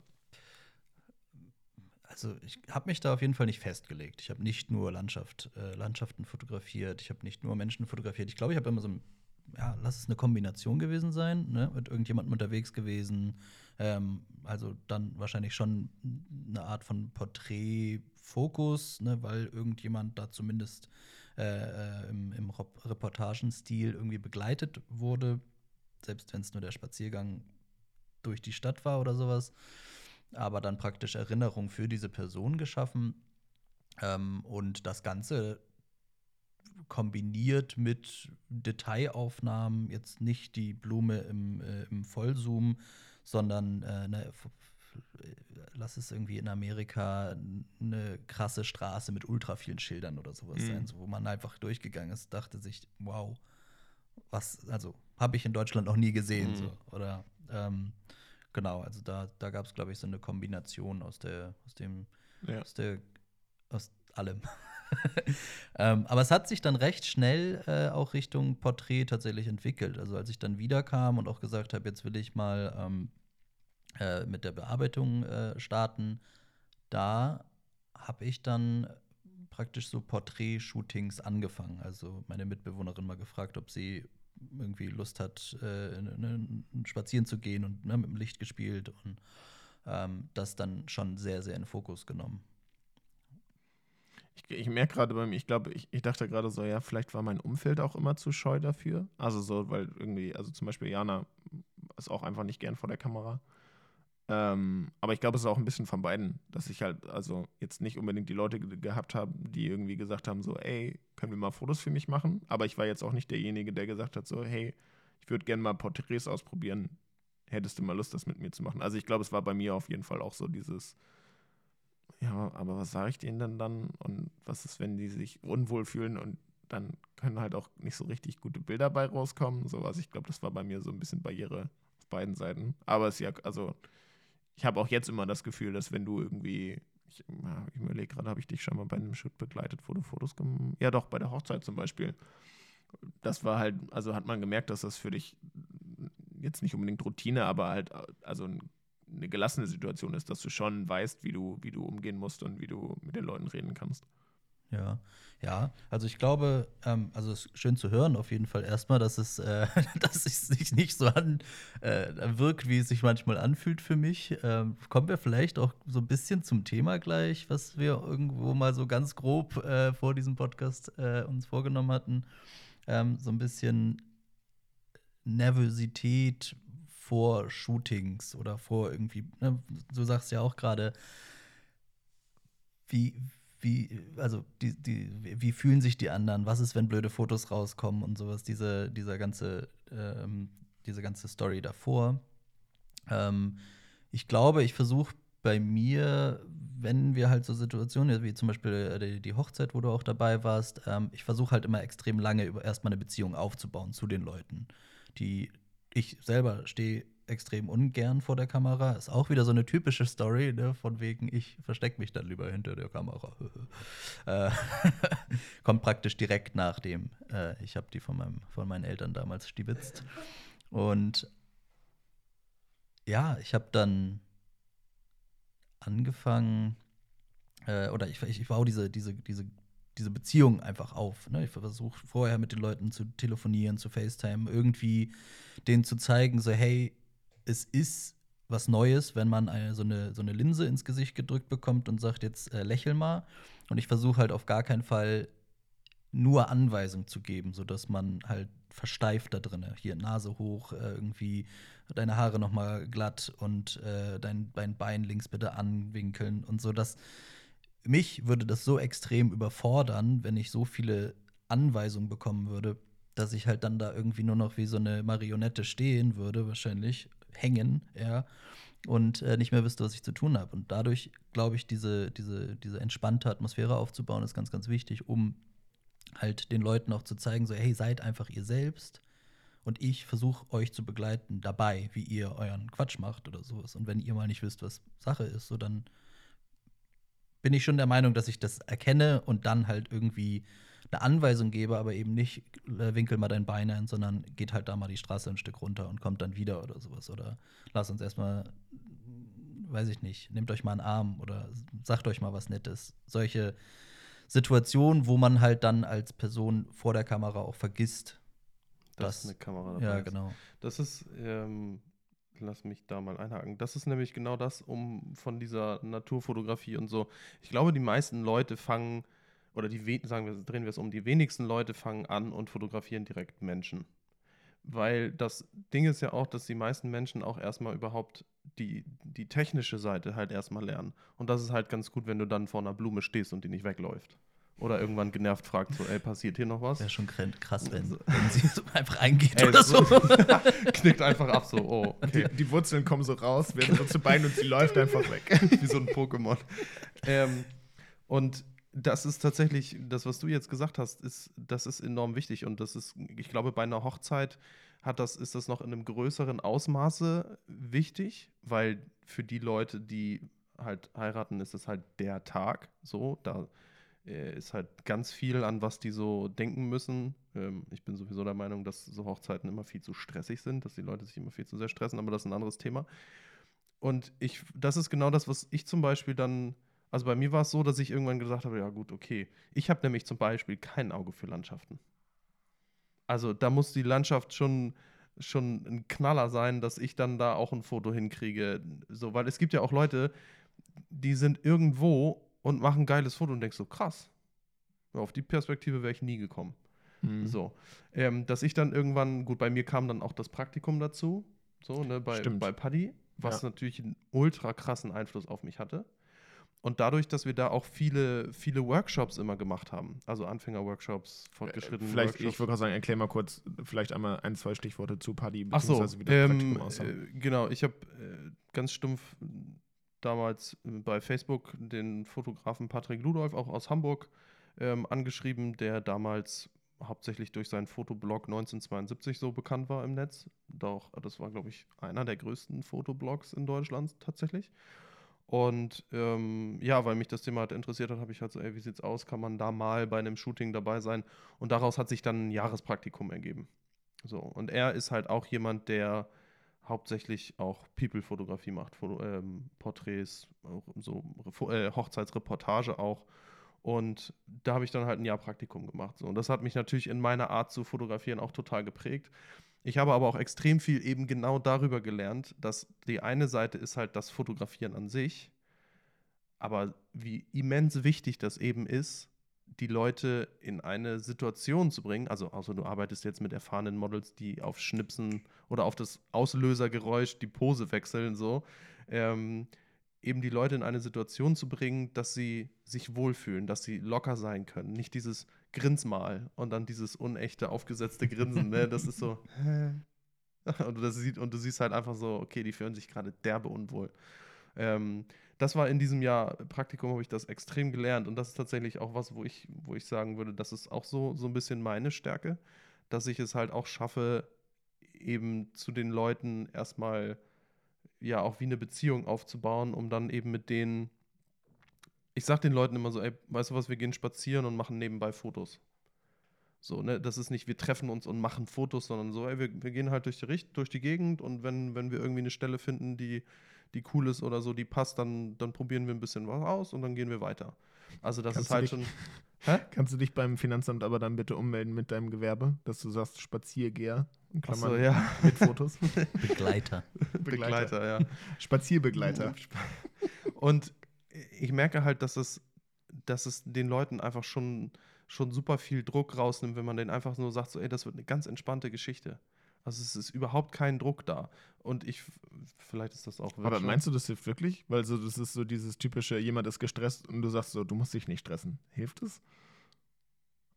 Also ich habe mich da auf jeden Fall nicht festgelegt. Ich habe nicht nur Landschaft, äh, Landschaften fotografiert, ich habe nicht nur Menschen fotografiert. Ich glaube, ich habe immer so, ein, ja, lass es eine Kombination gewesen sein, ne? mit irgendjemandem unterwegs gewesen. Ähm, also dann wahrscheinlich schon eine Art von Porträtfokus, ne? weil irgendjemand da zumindest äh, im, im Reportagenstil irgendwie begleitet wurde, selbst wenn es nur der Spaziergang durch die Stadt war oder sowas, aber dann praktisch Erinnerung für diese Person geschaffen ähm, und das Ganze kombiniert mit Detailaufnahmen, jetzt nicht die Blume im, äh, im Vollzoom, sondern äh, ne, lass es irgendwie in Amerika eine krasse Straße mit ultra vielen Schildern oder sowas mhm. sein, so, wo man einfach durchgegangen ist, dachte sich, wow, was, also habe ich in Deutschland noch nie gesehen, mhm. so, oder ähm, genau, also da, da gab es, glaube ich, so eine Kombination aus der, aus dem, ja. aus der, aus allem. ähm, aber es hat sich dann recht schnell äh, auch Richtung Porträt tatsächlich entwickelt. Also als ich dann wiederkam und auch gesagt habe, jetzt will ich mal ähm, äh, mit der Bearbeitung äh, starten, da habe ich dann praktisch so Porträt-Shootings angefangen. Also meine Mitbewohnerin mal gefragt, ob sie irgendwie Lust hat, äh, ne, spazieren zu gehen und ne, mit dem Licht gespielt und ähm, das dann schon sehr, sehr in Fokus genommen. Ich, ich merke gerade bei mir, ich glaube, ich, ich dachte gerade so, ja, vielleicht war mein Umfeld auch immer zu scheu dafür. Also so, weil irgendwie, also zum Beispiel Jana ist auch einfach nicht gern vor der Kamera. Ähm, aber ich glaube, es ist auch ein bisschen von beiden, dass ich halt also jetzt nicht unbedingt die Leute ge gehabt habe, die irgendwie gesagt haben, so, ey, können wir mal Fotos für mich machen? Aber ich war jetzt auch nicht derjenige, der gesagt hat, so, hey, ich würde gerne mal Porträts ausprobieren. Hättest du mal Lust, das mit mir zu machen? Also ich glaube, es war bei mir auf jeden Fall auch so dieses, ja, aber was sage ich denen denn dann? Und was ist, wenn die sich unwohl fühlen und dann können halt auch nicht so richtig gute Bilder bei rauskommen? Sowas. Ich glaube, das war bei mir so ein bisschen Barriere auf beiden Seiten. Aber es ist ja, also ich habe auch jetzt immer das Gefühl, dass wenn du irgendwie, ich, ich überlege gerade, habe ich dich schon mal bei einem Schritt begleitet, wo du Fotos gemacht Ja, doch, bei der Hochzeit zum Beispiel. Das war halt, also hat man gemerkt, dass das für dich jetzt nicht unbedingt Routine, aber halt, also eine gelassene Situation ist, dass du schon weißt, wie du, wie du umgehen musst und wie du mit den Leuten reden kannst. Ja, ja. Also ich glaube, ähm, also es ist schön zu hören auf jeden Fall erstmal, dass es, äh, dass es sich nicht so an äh, wirkt, wie es sich manchmal anfühlt für mich. Ähm, kommen wir vielleicht auch so ein bisschen zum Thema gleich, was wir irgendwo mal so ganz grob äh, vor diesem Podcast äh, uns vorgenommen hatten. Ähm, so ein bisschen Nervosität vor Shootings oder vor irgendwie, ne, du sagst ja auch gerade, wie, wie, also die, die, wie fühlen sich die anderen, was ist, wenn blöde Fotos rauskommen und sowas, diese, dieser ganze, ähm, diese ganze Story davor. Ähm, ich glaube, ich versuche bei mir, wenn wir halt so Situationen, wie zum Beispiel äh, die, die Hochzeit, wo du auch dabei warst, ähm, ich versuche halt immer extrem lange erstmal eine Beziehung aufzubauen zu den Leuten. Die ich selber stehe extrem ungern vor der Kamera. Ist auch wieder so eine typische Story, ne? von wegen, ich verstecke mich dann lieber hinter der Kamera. äh, kommt praktisch direkt nach dem. Äh, ich habe die von, meinem, von meinen Eltern damals stibitzt. Und ja, ich habe dann angefangen, äh, oder ich, ich, ich baue diese, diese, diese, diese Beziehung einfach auf. Ne? Ich versuche vorher mit den Leuten zu telefonieren, zu FaceTime, irgendwie denen zu zeigen, so, hey, es ist was Neues, wenn man eine, so, eine, so eine Linse ins Gesicht gedrückt bekommt und sagt, jetzt äh, lächel mal. Und ich versuche halt auf gar keinen Fall nur Anweisungen zu geben, sodass man halt versteift da drin. Hier Nase hoch, äh, irgendwie deine Haare noch mal glatt und äh, dein, dein Bein links bitte anwinkeln und so. Dass mich würde das so extrem überfordern, wenn ich so viele Anweisungen bekommen würde, dass ich halt dann da irgendwie nur noch wie so eine Marionette stehen würde, wahrscheinlich hängen, ja, und äh, nicht mehr wüsste, was ich zu tun habe. Und dadurch, glaube ich, diese, diese, diese entspannte Atmosphäre aufzubauen, ist ganz, ganz wichtig, um halt den Leuten auch zu zeigen, so, hey, seid einfach ihr selbst. Und ich versuche euch zu begleiten dabei, wie ihr euren Quatsch macht oder sowas. Und wenn ihr mal nicht wisst, was Sache ist, so dann bin ich schon der Meinung, dass ich das erkenne und dann halt irgendwie eine Anweisung gebe, aber eben nicht äh, winkel mal dein Bein ein, sondern geht halt da mal die Straße ein Stück runter und kommt dann wieder oder sowas. Oder lass uns erstmal, weiß ich nicht, nehmt euch mal einen Arm oder sagt euch mal was Nettes. Solche Situationen, wo man halt dann als Person vor der Kamera auch vergisst, dass eine Kamera dabei ja, ist. genau. Das ist, ähm, lass mich da mal einhaken. Das ist nämlich genau das, um von dieser Naturfotografie und so. Ich glaube, die meisten Leute fangen oder die, sagen wir, drehen wir es um, die wenigsten Leute fangen an und fotografieren direkt Menschen. Weil das Ding ist ja auch, dass die meisten Menschen auch erstmal überhaupt die, die technische Seite halt erstmal lernen. Und das ist halt ganz gut, wenn du dann vor einer Blume stehst und die nicht wegläuft. Oder irgendwann genervt fragt, so, ey, passiert hier noch was? Wäre schon kr- krass, wenn, Also- wenn sie so einfach eingeht Ey, oder so. Knickt einfach ab, so, oh, okay. Die, die Wurzeln kommen so raus, werden so zu Beinen und sie läuft einfach weg. wie so ein Pokémon. ähm, und das ist tatsächlich, das, was du jetzt gesagt hast, ist, das ist enorm wichtig. Und das ist, ich glaube, bei einer Hochzeit hat das, ist das noch in einem größeren Ausmaße wichtig, weil für die Leute, die halt heiraten, ist es halt der Tag. So, da ist halt ganz viel, an was die so denken müssen. Ähm, ich bin sowieso der Meinung, dass so Hochzeiten immer viel zu stressig sind, dass die Leute sich immer viel zu sehr stressen, aber das ist ein anderes Thema. Und ich, das ist genau das, was ich zum Beispiel dann, also bei mir war es so, dass ich irgendwann gesagt habe, ja gut, okay. Ich habe nämlich zum Beispiel kein Auge für Landschaften. Also da muss die Landschaft schon, schon ein Knaller sein, dass ich dann da auch ein Foto hinkriege. So, weil es gibt ja auch Leute, die sind irgendwo und machen ein geiles Foto und denkst so, krass. Auf die Perspektive wäre ich nie gekommen. Mhm. So. Ähm, dass ich dann irgendwann, gut, bei mir kam dann auch das Praktikum dazu, so, ne, bei, Stimmt. bei Paddy, was Ja. natürlich einen ultra krassen Einfluss auf mich hatte. Und dadurch, dass wir da auch viele, viele Workshops immer gemacht haben, also Anfänger-Workshops, fortgeschrittene Äh, Vielleicht, ich Workshops. würde gerade sagen, erklär mal kurz, vielleicht einmal ein, zwei Stichworte zu Paddy, Ach so, beziehungsweise wie das ähm, Praktikum aussah. äh, genau, ich habe äh, ganz stumpf damals äh, bei Facebook den Fotografen Patrick Ludolf, auch aus Hamburg, ähm, angeschrieben, der damals hauptsächlich durch seinen Fotoblog 1972 so bekannt war im Netz. Doch, das war, glaube ich, einer der größten Fotoblogs in Deutschland tatsächlich. Und ähm, ja, weil mich das Thema halt interessiert hat, habe ich halt so, ey, wie sieht's aus? Kann man da mal bei einem Shooting dabei sein? Und daraus hat sich dann ein Jahrespraktikum ergeben. So, und er ist halt auch jemand, der hauptsächlich auch People-Fotografie macht, Foto, ähm, Porträts, so äh, Hochzeitsreportage auch. Und da habe ich dann halt ein Jahr Praktikum gemacht. So. Und das hat mich natürlich in meiner Art zu fotografieren auch total geprägt. Ich habe aber auch extrem viel eben genau darüber gelernt, dass die eine Seite ist halt das Fotografieren an sich, aber wie immens wichtig das eben ist, die Leute in eine Situation zu bringen, also außer du arbeitest jetzt mit erfahrenen Models, die auf Schnipsen oder auf das Auslösergeräusch die Pose wechseln, so, ähm, eben die Leute in eine Situation zu bringen, dass sie sich wohlfühlen, dass sie locker sein können. Nicht dieses Grinsmal und dann dieses unechte, aufgesetzte Grinsen, ne? Das ist so. und, du das sieht, und du siehst halt einfach so, okay, die fühlen sich gerade derbe unwohl. Ähm, das war in diesem Jahr Praktikum, habe ich das extrem gelernt. Und das ist tatsächlich auch was, wo ich, wo ich sagen würde, das ist auch so, so ein bisschen meine Stärke, dass ich es halt auch schaffe, eben zu den Leuten erstmal ja auch wie eine Beziehung aufzubauen, um dann eben mit denen. Ich sag den Leuten immer so, ey, weißt du was, wir gehen spazieren und machen nebenbei Fotos. So, ne, das ist nicht, wir treffen uns und machen Fotos, sondern so, ey, wir, wir gehen halt durch die, durch die Gegend und wenn, wenn wir irgendwie eine Stelle finden, die, die cool ist oder so, die passt, dann, dann probieren wir ein bisschen was aus und dann gehen wir weiter. Also das Kannst ist halt du schon. dich- Kannst du dich beim Finanzamt aber dann bitte ummelden mit deinem Gewerbe, dass du sagst Spaziergeher, in Ach so, Klammern ja. mit Fotos? Begleiter. Begleiter, ja. Spazierbegleiter. Und ich merke halt, dass es, dass es den Leuten einfach schon, schon super viel Druck rausnimmt, wenn man denen einfach nur sagt, so, ey, das wird eine ganz entspannte Geschichte. Also es ist überhaupt kein Druck da. Und ich, vielleicht ist das auch Aber meinst du, das hilft wirklich? Weil so, das ist so dieses typische, jemand ist gestresst und du sagst so, du musst dich nicht stressen. Hilft es?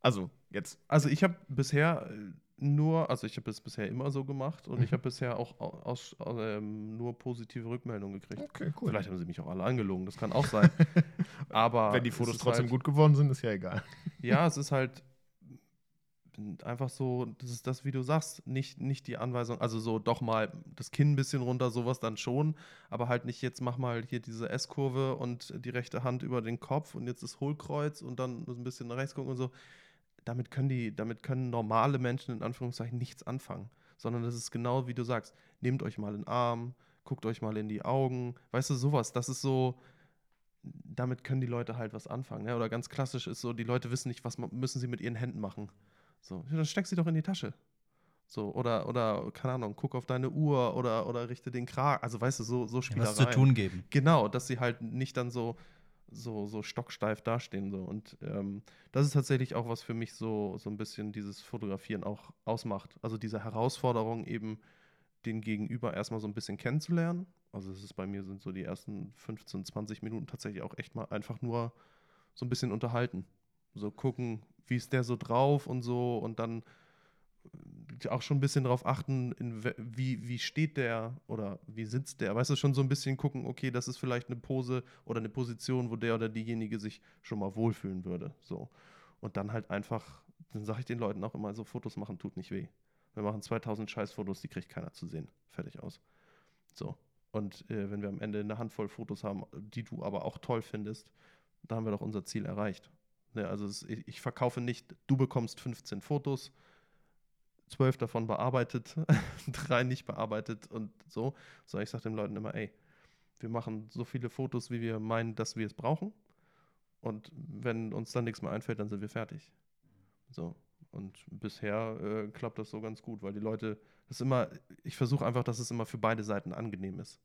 Also, jetzt. Also ich habe bisher äh, nur, also ich habe es bisher immer so gemacht und ich Mhm. habe bisher auch au- aus, aus, ähm, nur positive Rückmeldungen gekriegt. Okay, Vielleicht haben sie mich auch alle angelogen, das kann auch sein. Aber Wenn die Fotos trotzdem halt, gut geworden sind, ist ja egal. Ja, es ist halt einfach so, das ist das, wie du sagst, nicht, nicht die Anweisung, also so doch mal das Kinn ein bisschen runter, sowas dann schon, aber halt nicht jetzt mach mal hier diese S-Kurve und die rechte Hand über den Kopf und jetzt das Hohlkreuz und dann so ein bisschen nach rechts gucken und so. Damit können die, damit können normale Menschen in Anführungszeichen nichts anfangen, sondern das ist genau wie du sagst, nehmt euch mal in den Arm, guckt euch mal in die Augen, weißt du, sowas, das ist so, damit können die Leute halt was anfangen. Ne? Oder ganz klassisch ist so, die Leute wissen nicht, was müssen sie mit ihren Händen machen. So, dann steck sie doch in die Tasche. So, oder, oder, keine Ahnung, guck auf deine Uhr oder, oder richte den Kragen. Also, weißt du, so, so Spielereien. was zu tun geben. Genau, dass sie halt nicht dann so, so, so stocksteif dastehen. So. Und ähm, das ist tatsächlich auch, was für mich so, so ein bisschen dieses Fotografieren auch ausmacht. Also diese Herausforderung eben, den Gegenüber erstmal so ein bisschen kennenzulernen. Also es ist bei mir sind so die ersten 15, 20 Minuten tatsächlich auch echt mal einfach nur so ein bisschen unterhalten. So gucken, wie ist der so drauf und so und dann auch schon ein bisschen darauf achten, wie, wie steht der oder wie sitzt der. Weißt du, schon so ein bisschen gucken, okay, das ist vielleicht eine Pose oder eine Position, wo der oder diejenige sich schon mal wohlfühlen würde. So. Und dann halt einfach, dann sage ich den Leuten auch immer, so Fotos machen tut nicht weh. Wir machen 2000 Scheißfotos, die kriegt keiner zu sehen. Fertig aus. So. Und äh, wenn wir am Ende eine Handvoll Fotos haben, die du aber auch toll findest, dann haben wir doch unser Ziel erreicht. Ne, also es, ich, ich verkaufe nicht, du bekommst 15 Fotos, zwölf davon bearbeitet, drei nicht bearbeitet und so. Sondern ich sage den Leuten immer, ey, wir machen so viele Fotos, wie wir meinen, dass wir es brauchen. Und wenn uns dann nichts mehr einfällt, dann sind wir fertig. So. Und bisher äh, klappt das so ganz gut, weil die Leute, das immer, ich versuche einfach, dass es immer für beide Seiten angenehm ist.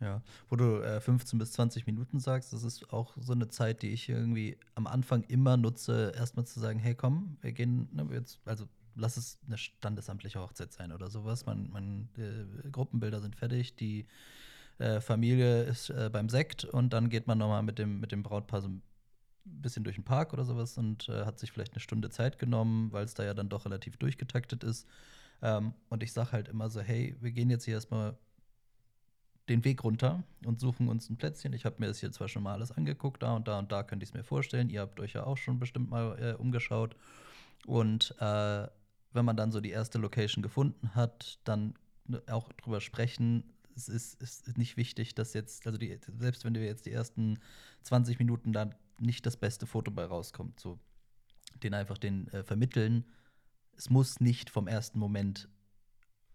Ja, wo du äh, 15 bis 20 Minuten sagst, das ist auch so eine Zeit, die ich irgendwie am Anfang immer nutze, erstmal zu sagen, hey komm, wir gehen, ne, jetzt, also lass es eine standesamtliche Hochzeit sein oder sowas. Man, man, äh, Gruppenbilder sind fertig, die äh, Familie ist äh, beim Sekt und dann geht man nochmal mit dem, mit dem Brautpaar so ein bisschen durch den Park oder sowas und äh, hat sich vielleicht eine Stunde Zeit genommen, weil es da ja dann doch relativ durchgetaktet ist. Ähm, und ich sage halt immer so, hey, wir gehen jetzt hier erstmal den Weg runter und suchen uns ein Plätzchen. Ich habe mir das hier zwar schon mal alles angeguckt, da und da und da könnte ich es mir vorstellen. Ihr habt euch ja auch schon bestimmt mal äh, umgeschaut. Und äh, wenn man dann so die erste Location gefunden hat, dann ne, auch drüber sprechen. Es ist, ist nicht wichtig, dass jetzt, also die, selbst wenn wir jetzt die ersten 20 Minuten da nicht das beste Foto bei rauskommt, so den einfach den äh, vermitteln. Es muss nicht vom ersten Moment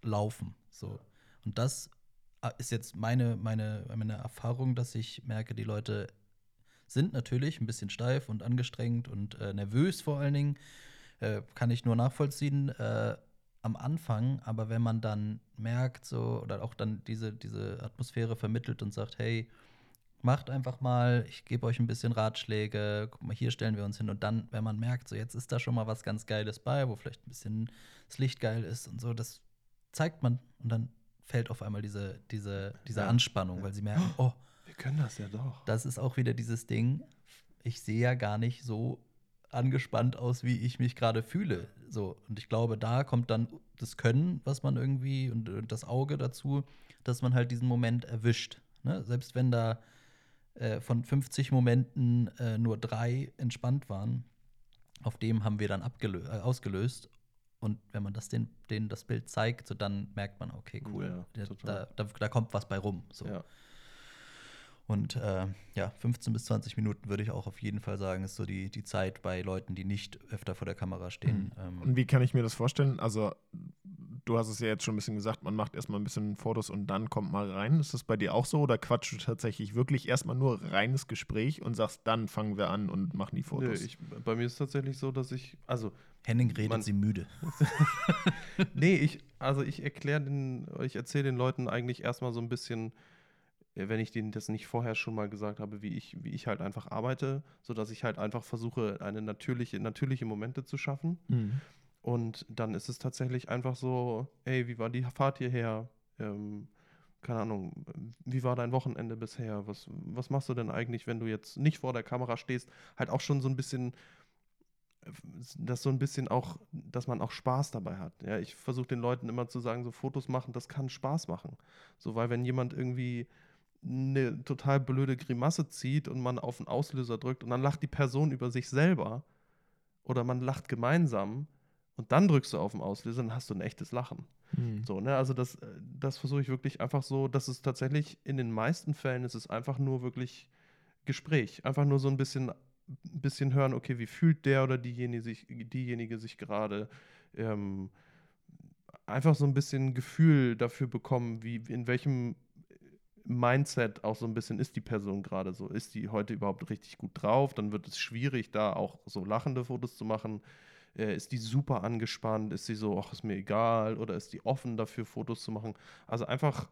laufen. So. Und das ist jetzt meine, meine, meine Erfahrung, dass ich merke, die Leute sind natürlich ein bisschen steif und angestrengt und äh, nervös vor allen Dingen. Äh, kann ich nur nachvollziehen äh, am Anfang, aber wenn man dann merkt, so, oder auch dann diese, diese Atmosphäre vermittelt und sagt, hey, macht einfach mal, ich gebe euch ein bisschen Ratschläge, guck mal, hier stellen wir uns hin. Und dann, wenn man merkt, so jetzt ist da schon mal was ganz Geiles bei, wo vielleicht ein bisschen das Licht geil ist und so, das zeigt man. Und dann fällt auf einmal diese, diese, diese ja. Anspannung, weil sie merken, oh, wir können das ja doch. Das ist auch wieder dieses Ding, ich sehe ja gar nicht so angespannt aus, wie ich mich gerade fühle. So, und ich glaube, da kommt dann das Können, was man irgendwie und, und das Auge dazu, dass man halt diesen Moment erwischt. Ne? Selbst wenn da äh, von 50 Momenten äh, nur drei entspannt waren, auf dem haben wir dann äh, ausgelöst. Und wenn man das den, denen das Bild zeigt, so dann merkt man, okay, cool, ja, da, da, da, kommt was bei rum. So. Ja. Und äh, ja, 15 bis 20 Minuten würde ich auch auf jeden Fall sagen, ist so die, die Zeit bei Leuten, die nicht öfter vor der Kamera stehen. Mhm. Ähm und wie kann ich mir das vorstellen? Also, du hast es ja jetzt schon ein bisschen gesagt, man macht erstmal ein bisschen Fotos und dann kommt mal rein. Ist das bei dir auch so oder quatschst du tatsächlich wirklich erstmal nur reines Gespräch und sagst, dann fangen wir an und machen die Fotos? Nee, ich, bei mir ist es tatsächlich so, dass ich, also. Henning redet man, sie müde. nee, ich, also ich erkläre den, ich erzähle den Leuten eigentlich erstmal so ein bisschen äh, wenn ich denen das nicht vorher schon mal gesagt habe, wie ich, wie ich halt einfach arbeite, sodass ich halt einfach versuche, eine natürliche, natürliche Momente zu schaffen. Mhm. Und dann ist es tatsächlich einfach so, ey, wie war die Fahrt hierher? Ähm, keine Ahnung, wie war dein Wochenende bisher? Was, was machst du denn eigentlich, wenn du jetzt nicht vor der Kamera stehst? Halt auch schon so ein bisschen, dass so ein bisschen auch, dass man auch Spaß dabei hat. Ja, ich versuche den Leuten immer zu sagen, so Fotos machen, das kann Spaß machen. So, weil wenn jemand irgendwie eine total blöde Grimasse zieht und man auf den Auslöser drückt und dann lacht die Person über sich selber oder man lacht gemeinsam und dann drückst du auf den Auslöser, dann hast du ein echtes Lachen. Mhm. So, ne? Also das, das versuche ich wirklich einfach so, dass es tatsächlich in den meisten Fällen ist es einfach nur wirklich Gespräch. Einfach nur so ein bisschen, bisschen hören, okay, wie fühlt der oder diejenige sich, diejenige sich gerade. Ähm, einfach so ein bisschen Gefühl dafür bekommen, wie in welchem Mindset auch so ein bisschen ist die Person gerade so. Ist die heute überhaupt richtig gut drauf? Dann wird es schwierig, da auch so lachende Fotos zu machen. Äh, ist die super angespannt? Ist sie so, ach, ist mir egal? Oder ist die offen dafür, Fotos zu machen? Also einfach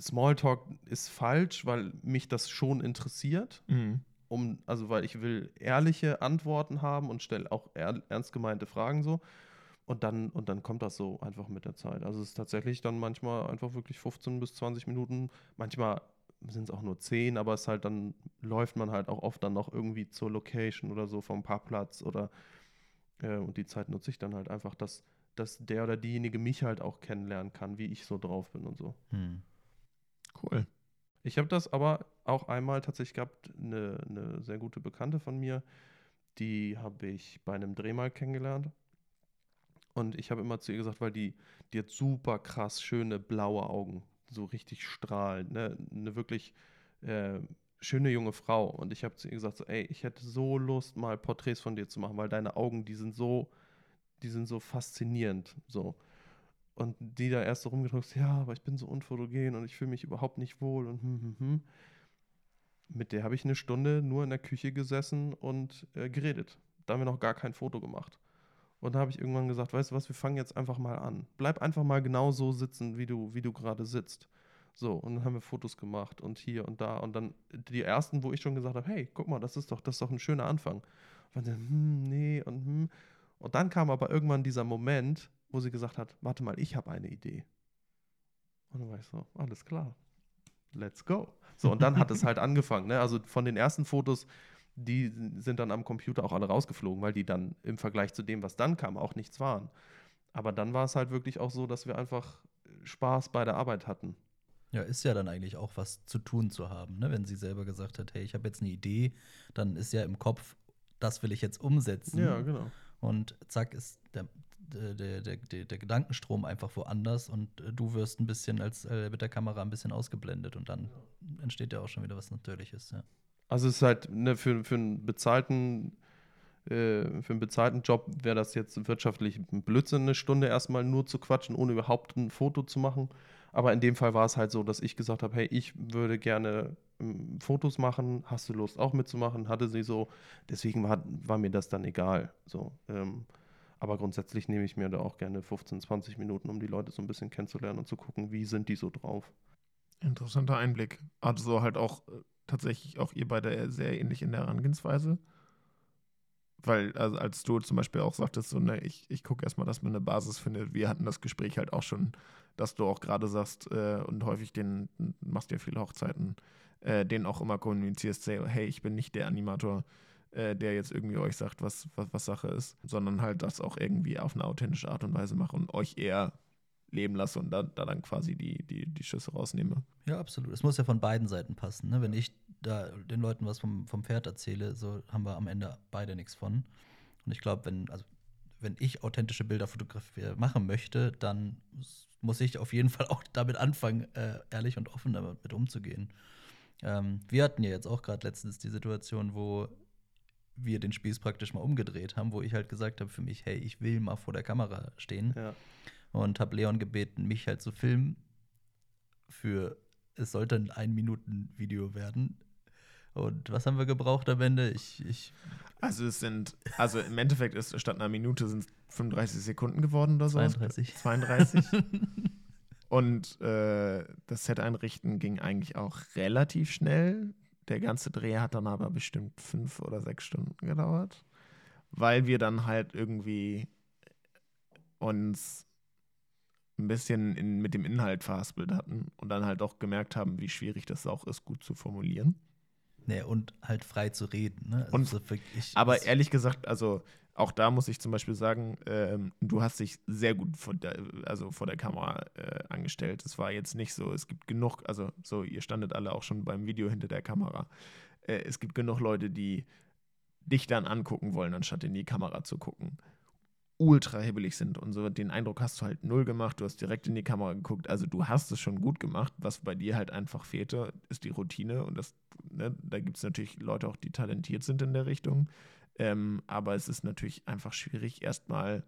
Smalltalk ist falsch, weil mich das schon interessiert. Mhm. Um, also weil ich will ehrliche Antworten haben und stelle auch er, ernst gemeinte Fragen so. Und dann, und dann kommt das so einfach mit der Zeit. Also es ist tatsächlich dann manchmal einfach wirklich 15 bis 20 Minuten. Manchmal sind es auch nur 10, aber es halt dann läuft man halt auch oft dann noch irgendwie zur Location oder so vom Parkplatz oder äh, und die Zeit nutze ich dann halt einfach, dass, dass der oder diejenige mich halt auch kennenlernen kann, wie ich so drauf bin und so. Hm. Cool. Ich habe das aber auch einmal tatsächlich gehabt, eine, eine sehr gute Bekannte von mir, die habe ich bei einem Dreh mal kennengelernt. Und ich habe immer zu ihr gesagt, weil die, die hat super krass schöne blaue Augen, so richtig strahlend, ne? eine wirklich äh, schöne junge Frau. Und ich habe zu ihr gesagt, so, ey, ich hätte so Lust, mal Porträts von dir zu machen, weil deine Augen, die sind so, die sind so faszinierend, so. Und die da erst so rumgedrückt, ja, aber ich bin so unfotogen und ich fühle mich überhaupt nicht wohl und hm, hm, hm. Mit der habe ich eine Stunde nur in der Küche gesessen und äh, geredet. Da haben wir noch gar kein Foto gemacht. Und da habe ich irgendwann gesagt, weißt du was, wir fangen jetzt einfach mal an. Bleib einfach mal genau so sitzen, wie du, wie du gerade sitzt. So, und dann haben wir Fotos gemacht und hier und da. Und dann die ersten, wo ich schon gesagt habe, hey, guck mal, das ist doch, das ist doch ein schöner Anfang. Und dann, hm, nee, und hm. Und dann kam aber irgendwann dieser Moment, wo sie gesagt hat, warte mal, ich habe eine Idee. Und dann war ich so, alles klar, let's go. So, und dann hat es halt angefangen. Ne? Also von den ersten Fotos, die sind dann am Computer auch alle rausgeflogen, weil die dann im Vergleich zu dem, was dann kam, auch nichts waren. Aber dann war es halt wirklich auch so, dass wir einfach Spaß bei der Arbeit hatten. Ja, ist ja dann eigentlich auch was zu tun zu haben, ne? Wenn sie selber gesagt hat, hey, ich habe jetzt eine Idee, dann ist ja im Kopf, das will ich jetzt umsetzen. Ja, genau. Und zack ist der, der, der, der, der Gedankenstrom einfach woanders und äh, du wirst ein bisschen als äh, mit der Kamera ein bisschen ausgeblendet und dann entsteht ja auch schon wieder was Natürliches, ja. Also es ist halt ne, für, für einen bezahlten äh, für einen bezahlten Job wäre das jetzt wirtschaftlich ein Blödsinn, eine Stunde erstmal nur zu quatschen, ohne überhaupt ein Foto zu machen. Aber in dem Fall war es halt so, dass ich gesagt habe, hey, ich würde gerne ähm, Fotos machen, hast du Lust auch mitzumachen? Hatte sie so, deswegen war, war mir das dann egal. So, ähm, aber grundsätzlich nehme ich mir da auch gerne 15, 20 Minuten, um die Leute so ein bisschen kennenzulernen und zu gucken, wie sind die so drauf. Interessanter Einblick. Also halt auch äh, tatsächlich auch ihr beide sehr ähnlich in der Herangehensweise. Weil, also als du zum Beispiel auch sagtest, so, ne, ich, ich gucke erstmal, dass man eine Basis findet. Wir hatten das Gespräch halt auch schon, dass du auch gerade sagst äh, und häufig den, machst ja viele Hochzeiten, äh, den auch immer kommunizierst, say, hey, ich bin nicht der Animator, äh, der jetzt irgendwie euch sagt, was, was, was Sache ist, sondern halt das auch irgendwie auf eine authentische Art und Weise mache und euch eher leben lasse und da, da dann quasi die, die, die Schüsse rausnehme. Ja, absolut. Es muss ja von beiden Seiten passen. Ne? Wenn ich da den Leuten was vom, vom Pferd erzähle, so haben wir am Ende beide nichts von. Und ich glaube, wenn, also wenn ich authentische Bilder fotografieren machen möchte, dann muss ich auf jeden Fall auch damit anfangen, äh, ehrlich und offen damit umzugehen. Ähm, wir hatten ja jetzt auch gerade letztens die Situation, wo wir den Spieß praktisch mal umgedreht haben, wo ich halt gesagt habe für mich, hey, ich will mal vor der Kamera stehen. Ja. Und habe Leon gebeten, mich halt zu filmen für, es sollte ein Ein-Minuten-Video werden. Und was haben wir gebraucht am Ende? Ich, ich Also es sind, also im Endeffekt ist statt einer Minute sind es 35 Sekunden geworden oder so. 32. 32. Und äh, das Set einrichten ging eigentlich auch relativ schnell. Der ganze Dreh hat dann aber bestimmt fünf oder sechs Stunden gedauert, weil wir dann halt irgendwie uns ein bisschen in, mit dem Inhalt verhaspelt hatten und dann halt auch gemerkt haben, wie schwierig das auch ist, gut zu formulieren. Nee, und halt frei zu reden. Ne? Und- Also wirklich, Aber ehrlich gesagt, also auch da muss ich zum Beispiel sagen, ähm, du hast dich sehr gut vor der, also vor der Kamera äh, angestellt. Es war jetzt nicht so, es gibt genug, also so, ihr standet alle auch schon beim Video hinter der Kamera. Äh, es gibt genug Leute, die dich dann angucken wollen, anstatt in die Kamera zu gucken. Ultra hibbelig sind und so. Den Eindruck hast du halt null gemacht. Du hast direkt in die Kamera geguckt. Also du hast es schon gut gemacht. Was bei dir halt einfach fehlte, ist die Routine. Und das, ne, da gibt es natürlich Leute auch, die talentiert sind in der Richtung. Ähm, aber es ist natürlich einfach schwierig, erstmal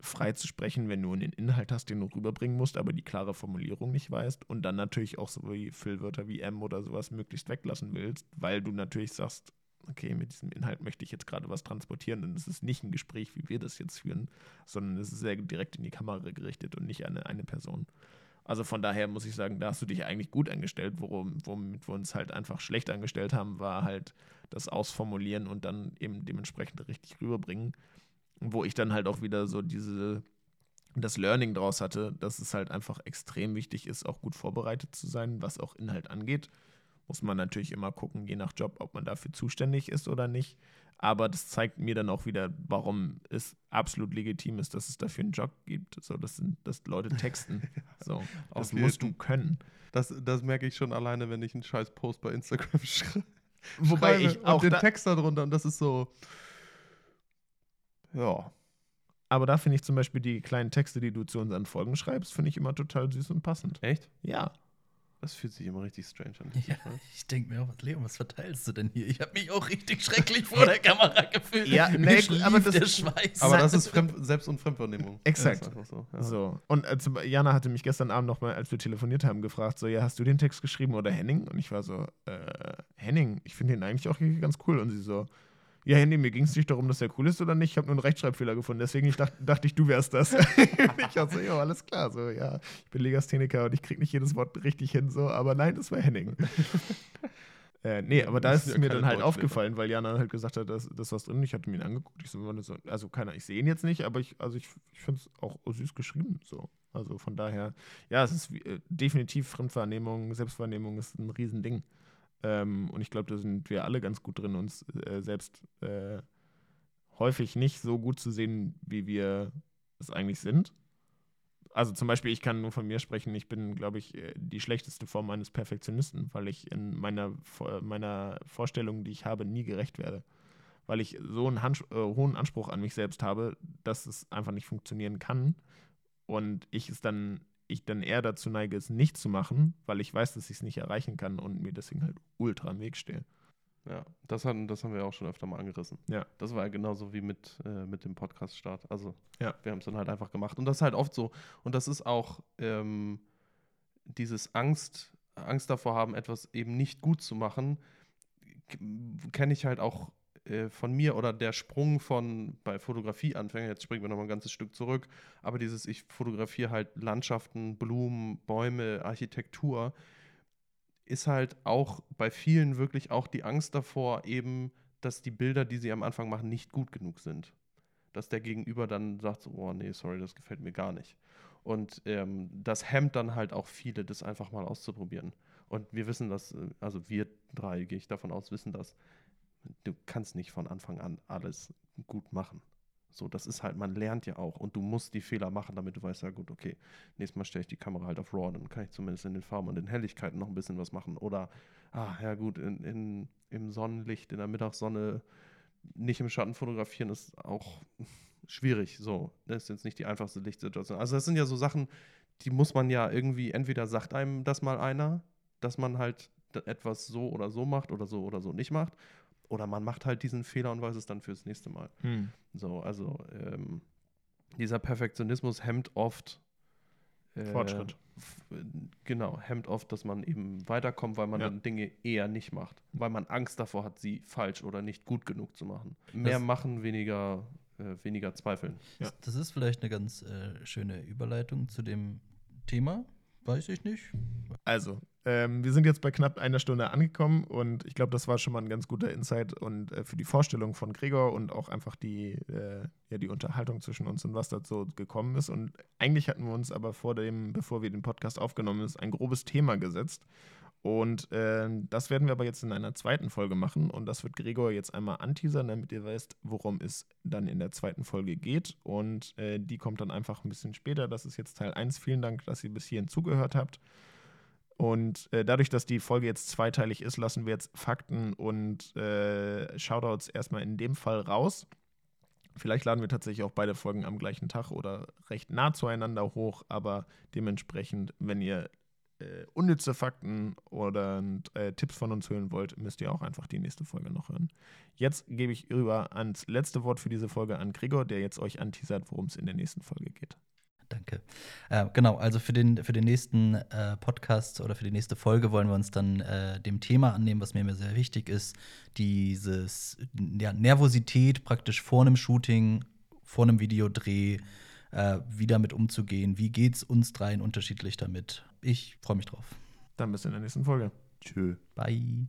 frei zu sprechen, wenn du einen Inhalt hast, den du rüberbringen musst, aber die klare Formulierung nicht weißt und dann natürlich auch so wie Füllwörter wie M oder sowas möglichst weglassen willst, weil du natürlich sagst, okay, mit diesem Inhalt möchte ich jetzt gerade was transportieren und es ist nicht ein Gespräch, wie wir das jetzt führen, sondern es ist sehr direkt in die Kamera gerichtet und nicht an eine, eine Person. Also von daher muss ich sagen, da hast du dich eigentlich gut angestellt. Worum, womit wir uns halt einfach schlecht angestellt haben, war halt das Ausformulieren und dann eben dementsprechend richtig rüberbringen. Wo ich dann halt auch wieder so diese, das Learning draus hatte, dass es halt einfach extrem wichtig ist, auch gut vorbereitet zu sein, was auch Inhalt angeht. Muss man natürlich immer gucken, je nach Job, ob man dafür zuständig ist oder nicht. Aber das zeigt mir dann auch wieder, warum es absolut legitim ist, dass es dafür einen Job gibt. So, das sind, dass Leute texten. So, das musst du können. Das, das merke ich schon alleine, wenn ich einen scheiß Post bei Instagram schreibe. Wobei schreibe ich auch den da- Text darunter und das ist so. Ja. Aber da finde ich zum Beispiel die kleinen Texte, die du zu unseren Folgen schreibst, finde ich immer total süß und passend. Echt? Ja. Das fühlt sich immer richtig strange an. Ja, ich denke mir auch, was, Leon, was verteilst du denn hier? Ich habe mich auch richtig schrecklich vor der Kamera gefühlt. Ja, nee, aber der das- Schweiß. Aber das ist Fremd Selbst- und Fremdwahrnehmung. Exakt. So. Ja. So. Und äh, zum- Jana hatte mich gestern Abend nochmal, als wir telefoniert haben, gefragt: So, ja, hast du den Text geschrieben oder Henning? Und ich war so: äh, Henning, ich finde den eigentlich auch ganz cool. Und sie so: Ja, Henning, mir ging es nicht darum, dass der cool ist oder nicht. Ich habe nur einen Rechtschreibfehler gefunden. Deswegen ich dacht, dachte ich, du wärst das. ich war so: Ja, alles klar. So, ja, ich bin Legastheniker und ich kriege nicht jedes Wort richtig hin. So, aber nein, das war Henning. Äh, nee, aber da Das ist es ja mir dann halt aufgefallen, weil Jana halt gesagt hat, dass das was drin. Ich hatte mir ihn angeguckt. Ich so, also keiner, ich sehe ihn jetzt nicht, aber ich, also ich, ich finde es auch süß geschrieben. So. Also von daher, ja, es ist äh, definitiv Fremdwahrnehmung, Selbstwahrnehmung ist ein Riesending. Ähm, und ich glaube, da sind wir alle ganz gut drin, uns äh, selbst äh, häufig nicht so gut zu sehen, wie wir es eigentlich sind. Also zum Beispiel, ich kann nur von mir sprechen, ich bin, glaube ich, äh, die schlechteste Form eines Perfektionisten, weil ich in meiner, meiner Vorstellung, die ich habe, nie gerecht werde. Weil ich so einen Hans äh, hohen Anspruch an mich selbst habe, dass es einfach nicht funktionieren kann. Und ich es dann, ich dann eher dazu neige, es nicht zu machen, weil ich weiß, dass ich es nicht erreichen kann und mir deswegen halt ultra im Weg stehe. Ja, das, hatten, das haben wir auch schon öfter mal angerissen. Ja. Das war ja genauso wie mit, äh, mit dem Podcast-Start. Also, Ja. wir haben es dann halt einfach gemacht. Und das ist halt oft so. Und das ist auch ähm, dieses Angst, Angst davor haben, etwas eben nicht gut zu machen, kenne ich halt auch von mir oder der Sprung von bei Fotografieanfängern, jetzt springen wir noch mal ein ganzes Stück zurück, aber dieses, ich fotografiere halt Landschaften, Blumen, Bäume, Architektur, ist halt auch bei vielen wirklich auch die Angst davor, eben, dass die Bilder, die sie am Anfang machen, nicht gut genug sind. Dass der Gegenüber dann sagt, oh nee, sorry, das gefällt mir gar nicht. Und ähm, das hemmt dann halt auch viele, das einfach mal auszuprobieren. Und wir wissen das, äh, also wir drei, gehe ich davon aus, wissen das. Du kannst nicht von Anfang an alles gut machen. So, das ist halt, man lernt ja auch und du musst die Fehler machen, damit du weißt, ja gut, okay, nächstes Mal stelle ich die Kamera halt auf RAW, dann kann ich zumindest in den Farben und den Helligkeiten noch ein bisschen was machen. Oder, ah, ja gut, in, in, im Sonnenlicht, in der Mittagssonne, nicht im Schatten fotografieren ist auch schwierig. So, das ist jetzt nicht die einfachste Lichtsituation. Also das sind ja so Sachen, die muss man ja irgendwie, entweder sagt einem das mal einer, dass man halt etwas so oder so macht oder so oder so nicht macht. Oder man macht halt diesen Fehler und weiß es dann fürs nächste Mal. So, also ähm, dieser Perfektionismus hemmt oft äh, Fortschritt. Genau, hemmt oft, dass man eben weiterkommt, weil man Ja. dann Dinge eher nicht macht. Weil man Angst davor hat, sie falsch oder nicht gut genug zu machen. Mehr Das- machen, weniger, äh, weniger zweifeln. Ja. Das ist vielleicht eine ganz äh, schöne Überleitung zu dem Thema. Weiß ich nicht. Also, ähm, wir sind jetzt bei knapp einer Stunde angekommen und ich glaube, das war schon mal ein ganz guter Insight und äh, für die Vorstellung von Gregor und auch einfach die, äh, ja, die Unterhaltung zwischen uns und was dazu gekommen ist. Und eigentlich hatten wir uns aber vor dem, bevor wir den Podcast aufgenommen ist, ein grobes Thema gesetzt. Und äh, das werden wir aber jetzt in einer zweiten Folge machen und das wird Gregor jetzt einmal anteasern, damit ihr weißt, worum es dann in der zweiten Folge geht. Und äh, die kommt dann einfach ein bisschen später. Das ist jetzt Teil 1. Vielen Dank, dass ihr bis hierhin zugehört habt. Und äh, dadurch, dass die Folge jetzt zweiteilig ist, lassen wir jetzt Fakten und äh, Shoutouts erstmal in dem Fall raus. Vielleicht laden wir tatsächlich auch beide Folgen am gleichen Tag oder recht nah zueinander hoch, aber dementsprechend, wenn ihr äh, unnütze Fakten oder äh, Tipps von uns hören wollt, müsst ihr auch einfach die nächste Folge noch hören. Jetzt gebe ich rüber ans letzte Wort für diese Folge an Gregor, der jetzt euch anteasert, worum es in der nächsten Folge geht. Danke. Äh, genau, also für den, für den nächsten äh, Podcast oder für die nächste Folge wollen wir uns dann äh, dem Thema annehmen, was mir immer sehr wichtig ist. Dieses ja, Nervosität praktisch vor einem Shooting, vor einem Videodreh, äh, wie damit umzugehen. Wie geht es uns dreien unterschiedlich damit? Ich freue mich drauf. Dann bis in der nächsten Folge. Tschö. Bye.